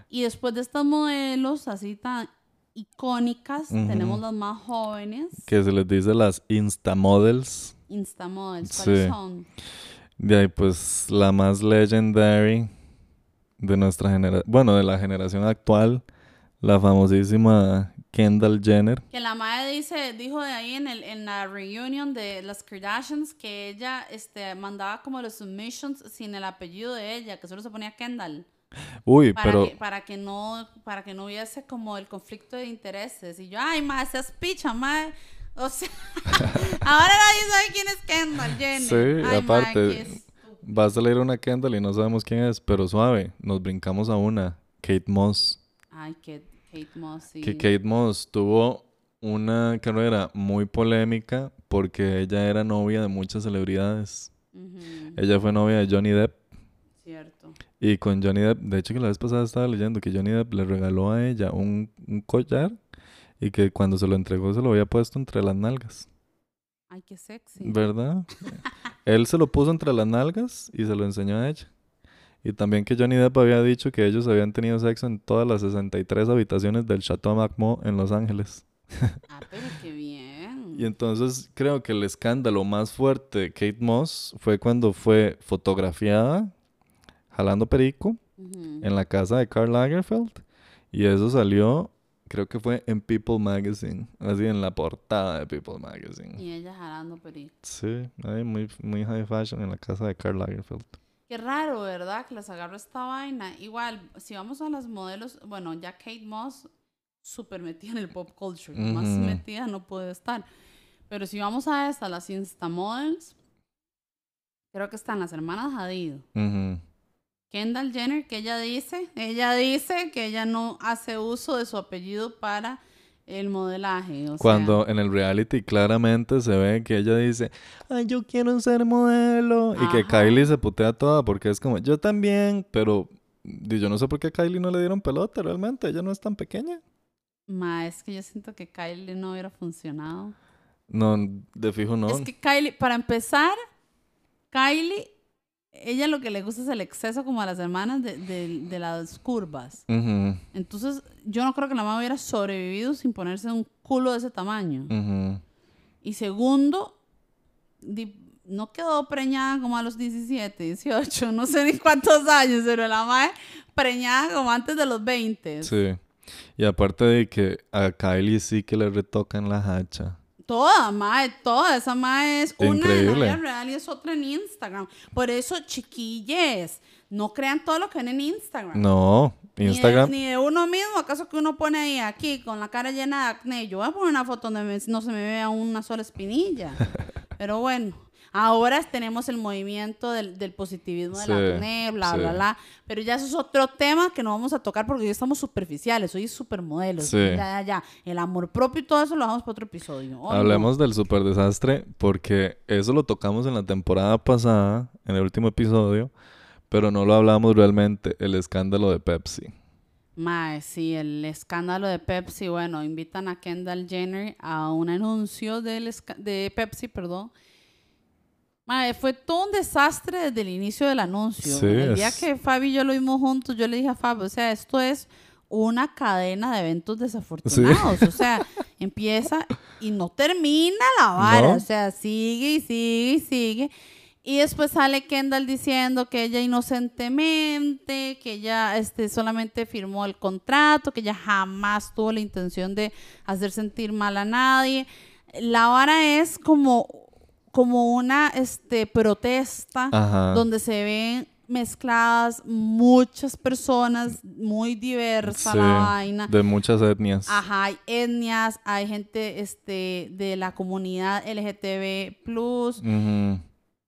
Y después de estos modelos así tan icónicas, tenemos las más jóvenes. Que se les dice las Instamodels. Instamodels, ¿cuáles son? De ahí, pues, la más legendary de nuestra generación, bueno, de la generación actual, la famosísima Kendall Jenner. Que la madre dice, dijo de ahí en, el, en la reunion de las Kardashians que ella este, mandaba como los submissions sin el apellido de ella, que solo se ponía Kendall. Uy, para pero... Que, para que no para que no hubiese como el conflicto de intereses. Y yo, ay, madre, seas picha, madre. O sea, ahora nadie sabe quién es Kendall Jenner. Sí, aparte, vas a leer una Kendall y no sabemos quién es, pero suave, nos brincamos a una, Kate Moss. Ay, Kate, Moss, sí. Que Kate Moss tuvo una carrera muy polémica porque ella era novia de muchas celebridades. Ella fue novia de Johnny Depp. Cierto. Y con Johnny Depp, de hecho que la vez pasada estaba leyendo que Johnny Depp le regaló a ella un, un collar y que cuando se lo entregó se lo había puesto entre las nalgas. Ay, qué sexy. ¿Verdad? Él se lo puso entre las nalgas y se lo enseñó a ella. Y también que Johnny Depp había dicho que ellos habían tenido sexo en todas las 63 habitaciones del Chateau Macmo en Los Ángeles. ah, pero qué bien. Y entonces creo que el escándalo más fuerte de Kate Moss fue cuando fue fotografiada jalando perico en la casa de Karl Lagerfeld. Y eso salió Creo que fue en People Magazine, así en la portada de People Magazine. Y ella jalando perico. Sí, ahí muy, muy high fashion en la casa de Karl Lagerfeld. Qué raro, ¿verdad? Que les agarro esta vaina. Igual, si vamos a las modelos, bueno, ya Kate Moss súper metida en el pop culture. Más metida no puede estar. Pero si vamos a esta, las Instamodels, creo que están las hermanas Hadid. Kendall Jenner, que ella dice, ella dice que ella no hace uso de su apellido para el modelaje. Cuando en el reality claramente se ve que ella dice, ay, yo quiero ser modelo. Y que Kylie se putea toda porque es como, yo también, pero yo no sé por qué a Kylie no le dieron pelota realmente, ella no es tan pequeña. Ma, es que yo siento que Kylie no hubiera funcionado. No, de fijo no. Es que Kylie, para empezar, Kylie ella lo que le gusta es el exceso como a las hermanas de, de, las curvas. Entonces, yo no creo que la mamá hubiera sobrevivido sin ponerse un culo de ese tamaño. Y segundo, no quedó preñada como a los 17, 18, no sé ni cuántos años, pero la mamá preñada como antes de los 20. Sí. Y aparte de que a Kylie sí que le retocan la hacha. Toda, mae, toda. Esa mae es una en la vida real y es otra en Instagram. Por eso, chiquilles, no crean todo lo que ven en Instagram. No, Instagram. Ni de, uno mismo, acaso que uno pone ahí, aquí, con la cara llena de acné. Yo voy a poner una foto donde no se me vea una sola espinilla. Pero bueno. Ahora tenemos el movimiento del, positivismo de la acné, bla, bla, bla. Pero ya eso es otro tema que no vamos a tocar porque hoy estamos superficiales, hoy es supermodelos. Ya, ya, ya. El amor propio y todo eso lo dejamos para otro episodio. Hablemos del super desastre porque eso lo tocamos en la temporada pasada, en el último episodio, pero no lo hablamos realmente, el escándalo de Pepsi. Mae, sí, el escándalo de Pepsi, bueno, invitan a Kendall Jenner a un anuncio del de Pepsi, perdón, fue todo un desastre desde el inicio del anuncio. el día que Fabi y yo lo vimos juntos, yo le dije a Fabi, o sea, esto es una cadena de eventos desafortunados. O sea, empieza y no termina la vara. O sea, sigue y sigue y sigue. Y después sale Kendall diciendo que ella inocentemente, que ella este, solamente firmó el contrato, que ella jamás tuvo la intención de hacer sentir mal a nadie. La vara es como como una este, protesta donde se ven mezcladas muchas personas, muy diversa la vaina. De muchas etnias. Ajá, hay etnias, hay gente este, de la comunidad LGTB.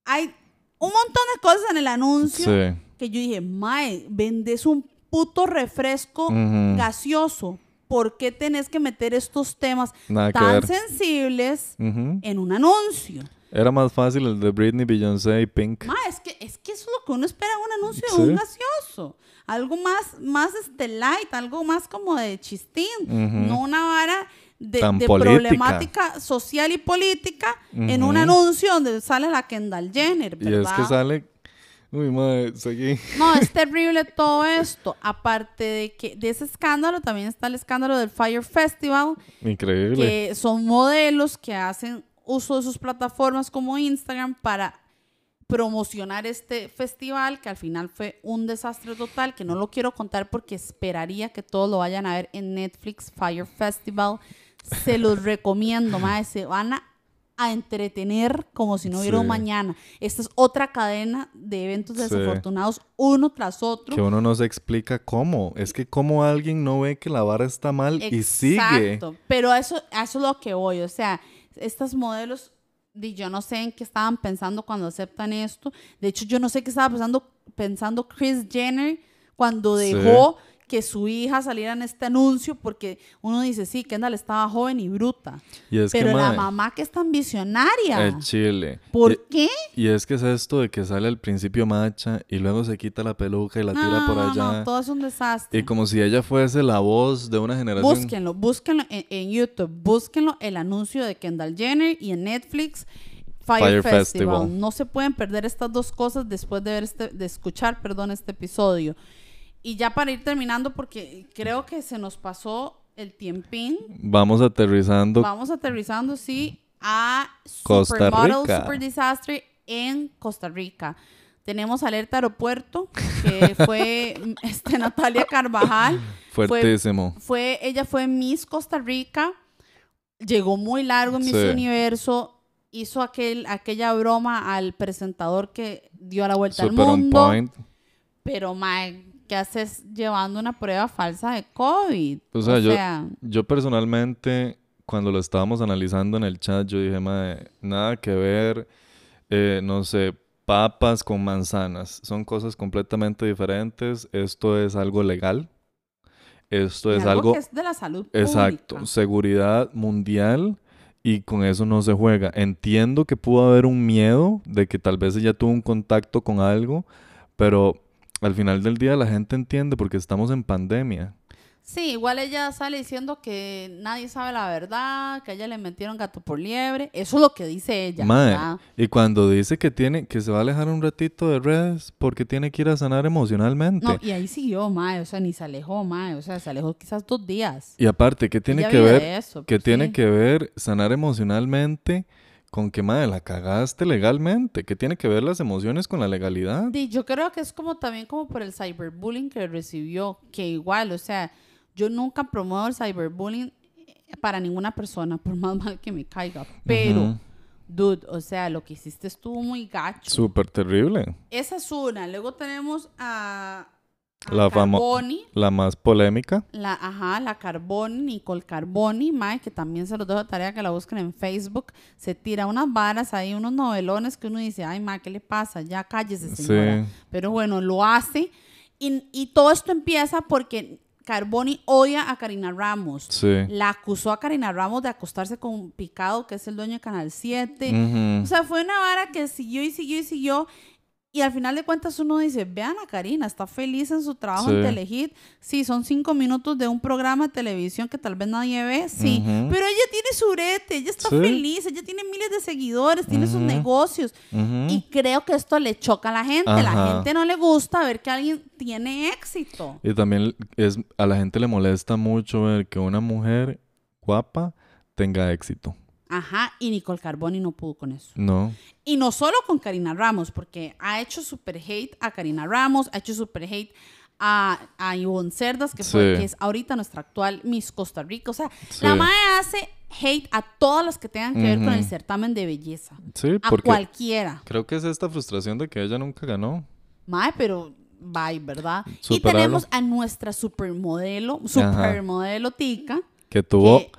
Hay un montón de cosas en el anuncio que yo dije, Mae, vendes un puto refresco gaseoso. ¿Por qué tenés que meter estos temas tan sensibles en un anuncio? Era más fácil el de Britney, Beyoncé y Pink. Ma, es que, es que eso es lo que uno espera un anuncio de un gaseoso. Algo más, más este light, algo más como de chistín. No una vara de, problemática social y política en un anuncio donde sale la Kendall Jenner, ¿verdad? Y es que sale Uy, madre, seguí. No, es terrible todo esto. Aparte de que de ese escándalo, también está el escándalo del Fire Festival, Increíble. que son modelos que hacen uso de sus plataformas como Instagram para promocionar este festival que al final fue un desastre total, que no lo quiero contar porque esperaría que todos lo vayan a ver en Netflix, Fire Festival. Se los recomiendo, más se van a, a entretener como si no hubiera Sí. mañana. Esta es otra cadena de eventos Sí. desafortunados uno tras otro. Que uno no se explica cómo. Es que cómo alguien no ve que la vara está mal y sigue. Exacto. Pero eso, eso es lo que voy. O sea, estas modelos, di, yo no sé en qué estaban pensando cuando aceptan esto. De hecho, yo no sé qué estaba pensando, pensando Chris Jenner cuando Sí. Que su hija saliera en este anuncio, porque uno dice, sí, Kendall estaba joven y bruta. Y es pero que, la mamá que es tan visionaria. es chile. ¿Por Y- qué? Y es que es esto de que sale al principio macha y luego se quita la peluca y la tira no, por allá. no, todo es un desastre. Y como si ella fuese la voz de una generación. Búsquenlo, búsquenlo en, en YouTube, búsquenlo el anuncio de Kendall Jenner y en Netflix Fire, Fire Festival. Festival. No se pueden perder estas dos cosas después de ver este, de escuchar, perdón, este episodio. Y ya para ir terminando, porque creo que se nos pasó el tiempín. Vamos aterrizando. Vamos aterrizando, sí, a Costa Supermodel Rica. Super Disaster en Costa Rica. Tenemos alerta aeropuerto, que fue este, Natalia Carvajal. Fuertísimo. Fue, ella fue Miss Costa Rica, llegó muy largo en Miss Sí. Universo, hizo aquel, aquella broma al presentador que dio la vuelta Super al on mundo. point. Pero, mae, ¿qué haces llevando una prueba falsa de COVID? O sea, yo- Yo personalmente, cuando lo estábamos analizando en el chat, yo dije, madre, nada que ver, eh, no sé, papas con manzanas. Son cosas completamente diferentes. Esto es algo legal. Esto es algo... que es de la salud Exacto, seguridad mundial y con eso no se juega. Entiendo que pudo haber un miedo de que tal vez ella tuvo un contacto con algo, pero al final del día la gente entiende porque estamos en pandemia. Sí, igual ella sale diciendo que nadie sabe la verdad, que a ella le metieron gato por liebre. Eso es lo que dice ella. ¿verdad? y cuando dice que tiene que se va a alejar un ratito de redes porque tiene que ir a sanar emocionalmente. No, y ahí siguió, mae, o sea, ni se alejó, mae, o sea, se alejó quizás dos días. Y aparte, ¿qué tiene Ella que ver? eso, ¿Qué pues, tiene sí. que ver sanar emocionalmente con que, madre, la cagaste legalmente? ¿Qué tiene que ver las emociones con la legalidad? Di, yo creo que es como también como por el cyberbullying que recibió, que igual, o sea, yo nunca promuevo el cyberbullying eh, para ninguna persona, por más mal que me caiga, pero, dude, o sea, lo que hiciste estuvo muy gacho. Súper terrible. Esa es una. Luego tenemos a La famo- Carboni, La más polémica. la, ajá, la Carboni, Nicole Carboni, mae, que también se los dejo de tarea que la busquen en Facebook. Se tira unas varas ahí, unos novelones que uno dice, ay, ma, ¿qué le pasa? Ya cállese, señora. Sí. Pero bueno, lo hace. Y, y todo esto empieza porque Carboni odia a Karina Ramos. Sí. La acusó a Karina Ramos de acostarse con Picado, que es el dueño de Canal 7. Ujú. O sea, fue una vara que siguió y siguió y siguió. Y al final de cuentas uno dice, vean a Karina, está feliz en su trabajo en Sí. Telehit. Sí, son cinco minutos de un programa de televisión que tal vez nadie ve, sí. Pero ella tiene su ella está Sí. feliz, ella tiene miles de seguidores, tiene sus negocios. Y creo que esto le choca a la gente. La Ajá. gente no le gusta ver que alguien tiene éxito. Y también es, a la gente le molesta mucho ver que una mujer guapa tenga éxito. Ajá, y Nicole Carboni no pudo con eso. No. Y no solo con Karina Ramos, porque ha hecho super hate a Karina Ramos, ha hecho super hate a, a Ivonne Cerdas, que, fue, Sí. que es ahorita nuestra actual Miss Costa Rica. O sea, Sí. la MAE hace hate a todas las que tengan que ver con el certamen de belleza. Sí, A porque cualquiera. creo que es esta frustración de que ella nunca ganó. MAE, pero bye, ¿verdad? Y tenemos a nuestra supermodelo, supermodelo tica, Que tuvo... que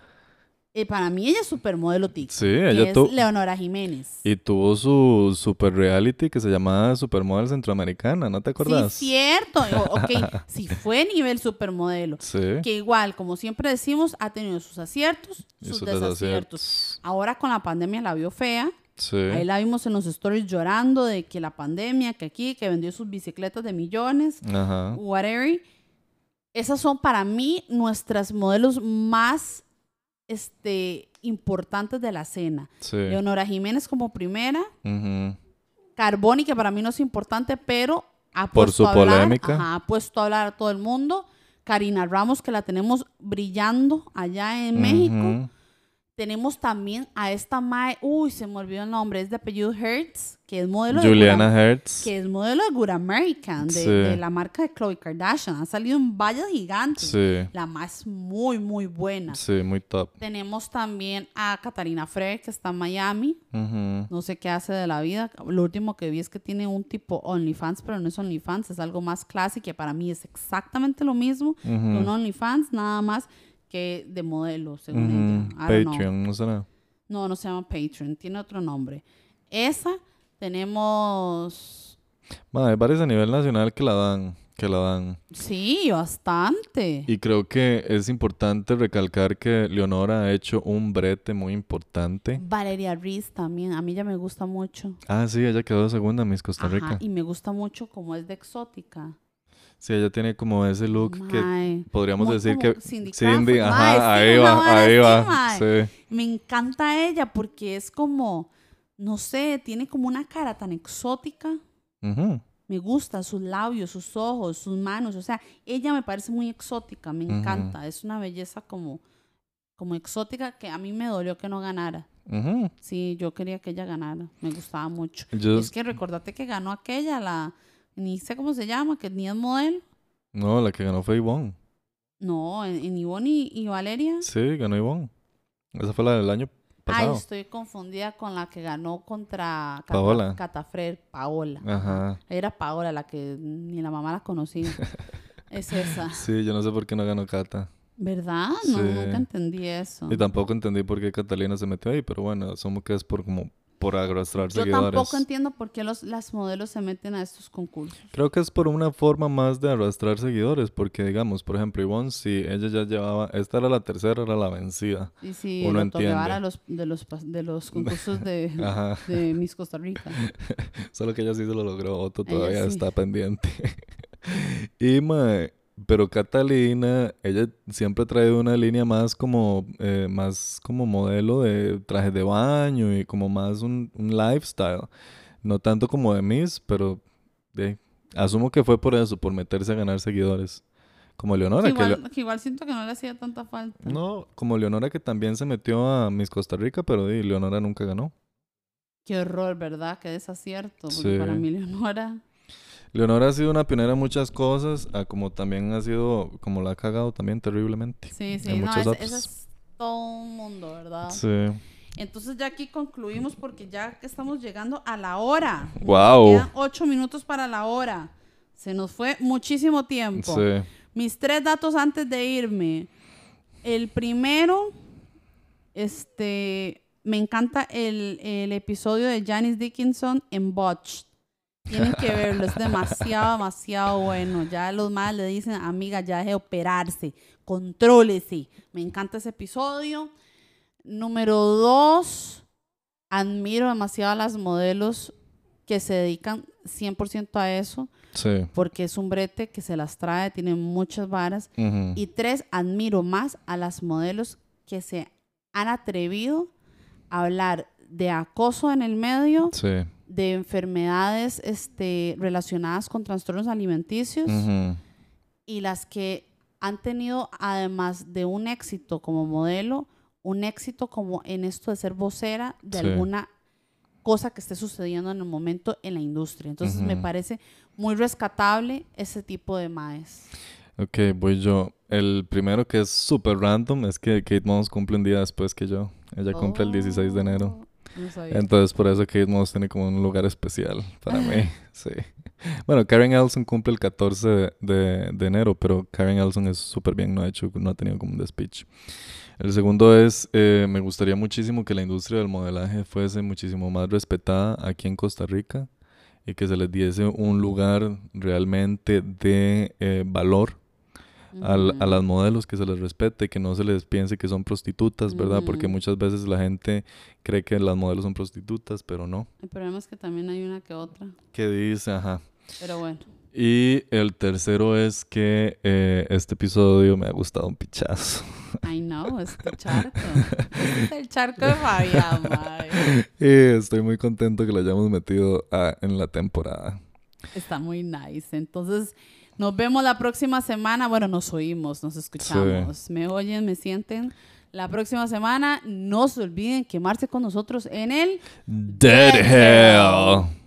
eh, para mí ella es supermodelo tica. Sí, ella es. Leonora Jiménez. Y tuvo su super reality que se llamaba Supermodel Centroamericana, ¿no te acordás? Sí, cierto. O- ok, si fue nivel supermodelo. Sí. Que igual, como siempre decimos, ha tenido sus aciertos, Y sus, sus desaciertos. desaciertos. Ahora con la pandemia la vio fea. Sí. Ahí la vimos en los stories llorando de que la pandemia, que aquí, que vendió sus bicicletas de millones, Ajá. whatever. Esas son para mí nuestras modelos más este, importantes de la cena. Sí. Leonora Jiménez como primera. Carboni, que para mí no es importante, pero ha Por puesto su a hablar, polémica. ajá, ha puesto a hablar a todo el mundo. Karina Ramos, que la tenemos brillando allá en México. Tenemos también a esta Mae, uy, se me olvidó el nombre, es de apellido Hertz, que es modelo de Juliana Good- Hertz. que es modelo de Good American, de, Sí. de la marca de Khloe Kardashian. Ha salido en vallas gigantes. Sí, La más muy, muy buena. sí, muy top. Tenemos también a Catarina Frey, que está en Miami. Ujú. No sé qué hace de la vida. Lo último que vi es que tiene un tipo OnlyFans, pero no es OnlyFans, es algo más clásico que para mí es exactamente lo mismo que un. OnlyFans, nada más que de modelo, según Ujú. ella. I. Patreon, no será. No, no se llama Patreon, tiene otro nombre. Esa tenemos. Ma, hay varios a nivel nacional que la dan, que la dan. Sí, bastante. Y creo que es importante recalcar que Leonora ha hecho un brete muy importante. Valeria Reese también, a mí ya me gusta mucho. Ah, sí, ella quedó segunda en Miss Costa Ajá, Rica. y me gusta mucho como es de exótica. Sí, ella tiene como ese look que podríamos muy decir como que Cindy ajá, ahí va, ahí va. Sí. Me encanta ella porque es como, no sé, tiene como una cara tan exótica. Ujú. Me gusta sus labios, sus ojos, sus manos. O sea, ella me parece muy exótica, me encanta. Es una belleza como, como exótica que a mí me dolió que no ganara. Ujú. Sí, yo quería que ella ganara. Me gustaba mucho. Yo- Es que recordate que ganó aquella, la, ni sé cómo se llama, que ni es modelo. No, la que ganó fue Ivonne. No, en, en Ivonne y, y Valeria. Sí, ganó Ivonne. Esa fue la del año Ay, pasado. estoy confundida con la que ganó contra Cata- Paola. Catafrer, Paola. Ajá. Era Paola la que ni la mamá la conocía. es esa. Sí, yo no sé por qué no ganó Cata. ¿Verdad? No, Sí. nunca entendí eso. Y tampoco entendí por qué Catalina se metió ahí, pero bueno, asumo que es por como por arrastrar Yo seguidores. tampoco entiendo por qué los, las modelos se meten a estos concursos. Creo que es por una forma más de arrastrar seguidores, porque digamos, por ejemplo, Ivonne, si ella ya llevaba, esta era la tercera, era la vencida. Y si Uno entiende. los, de, los, de los concursos de, de Miss Costa Rica. Solo que ella sí se lo logró, Otto todavía sí. está pendiente. y mae, pero Catalina, ella siempre ha traído una línea más como, eh, más como modelo de trajes de baño y como más un, un lifestyle. No tanto como de Miss, pero asumo que fue por eso, por meterse a ganar seguidores. Como Leonora, que, igual, Leo- que igual siento que no le hacía tanta falta. no, como Leonora que también se metió a Miss Costa Rica, pero di, Leonora nunca ganó. Qué horror, ¿verdad? Qué desacierto. Porque Sí. para mí Leonora... Leonora ha sido una pionera en muchas cosas, ah, como también ha sido, como la ha cagado también terriblemente. Sí, sí, no, apps. ese es todo un mundo, ¿verdad? Sí. Entonces ya aquí concluimos porque ya estamos llegando a la hora. Nos Wow. Quedan ocho minutos para la hora. Se nos fue muchísimo tiempo. Sí. Mis tres datos antes de irme. El primero, este, me encanta el, el episodio de Janice Dickinson en Botched. Tienen que verlo, es demasiado, demasiado bueno. Ya los más le dicen, amiga, ya deje de operarse, contrólese. Me encanta ese episodio. Número dos, admiro demasiado a las modelos que se dedican 100% a eso, Sí. porque es un brete que se las trae, tiene muchas varas. Y tres, admiro más a las modelos que se han atrevido a hablar de acoso en el medio, Sí. De enfermedades este, relacionadas con trastornos alimenticios y las que han tenido, además de un éxito como modelo, un éxito como en esto de ser vocera de Sí. alguna cosa que esté sucediendo en el momento en la industria. Entonces me parece muy rescatable ese tipo de maes. Ok, voy yo. El primero que es súper random es que Kate Moss cumple un día después que yo. Ella cumple el 16 de enero. No sabía. Entonces por eso Kate Moss tiene como un lugar especial para mí. Sí. Bueno, Karen Elson cumple el 14 de, de- de enero, pero Karen Elson es súper bien, no ha hecho, no ha tenido como un speech. El segundo es, eh, me gustaría muchísimo que la industria del modelaje fuese muchísimo más respetada aquí en Costa Rica y que se les diese un lugar realmente de eh, valor al- a las modelos, que se les respete, que no se les piense que son prostitutas, ¿verdad? Porque muchas veces la gente cree que las modelos son prostitutas, pero no. El problema es que también hay una que otra. ¿Qué dice? Ajá. Pero bueno. Y el tercero es que eh, este episodio me ha gustado un pichazo. I know, charco. Este es el charco de Fabián. Y estoy muy contento que lo hayamos metido a- en la temporada. Está muy nice. Entonces, nos vemos la próxima semana. Bueno, nos oímos, nos escuchamos. Me oyen, me sienten. La próxima semana, no se olviden quemarse con nosotros en el Dead Hell.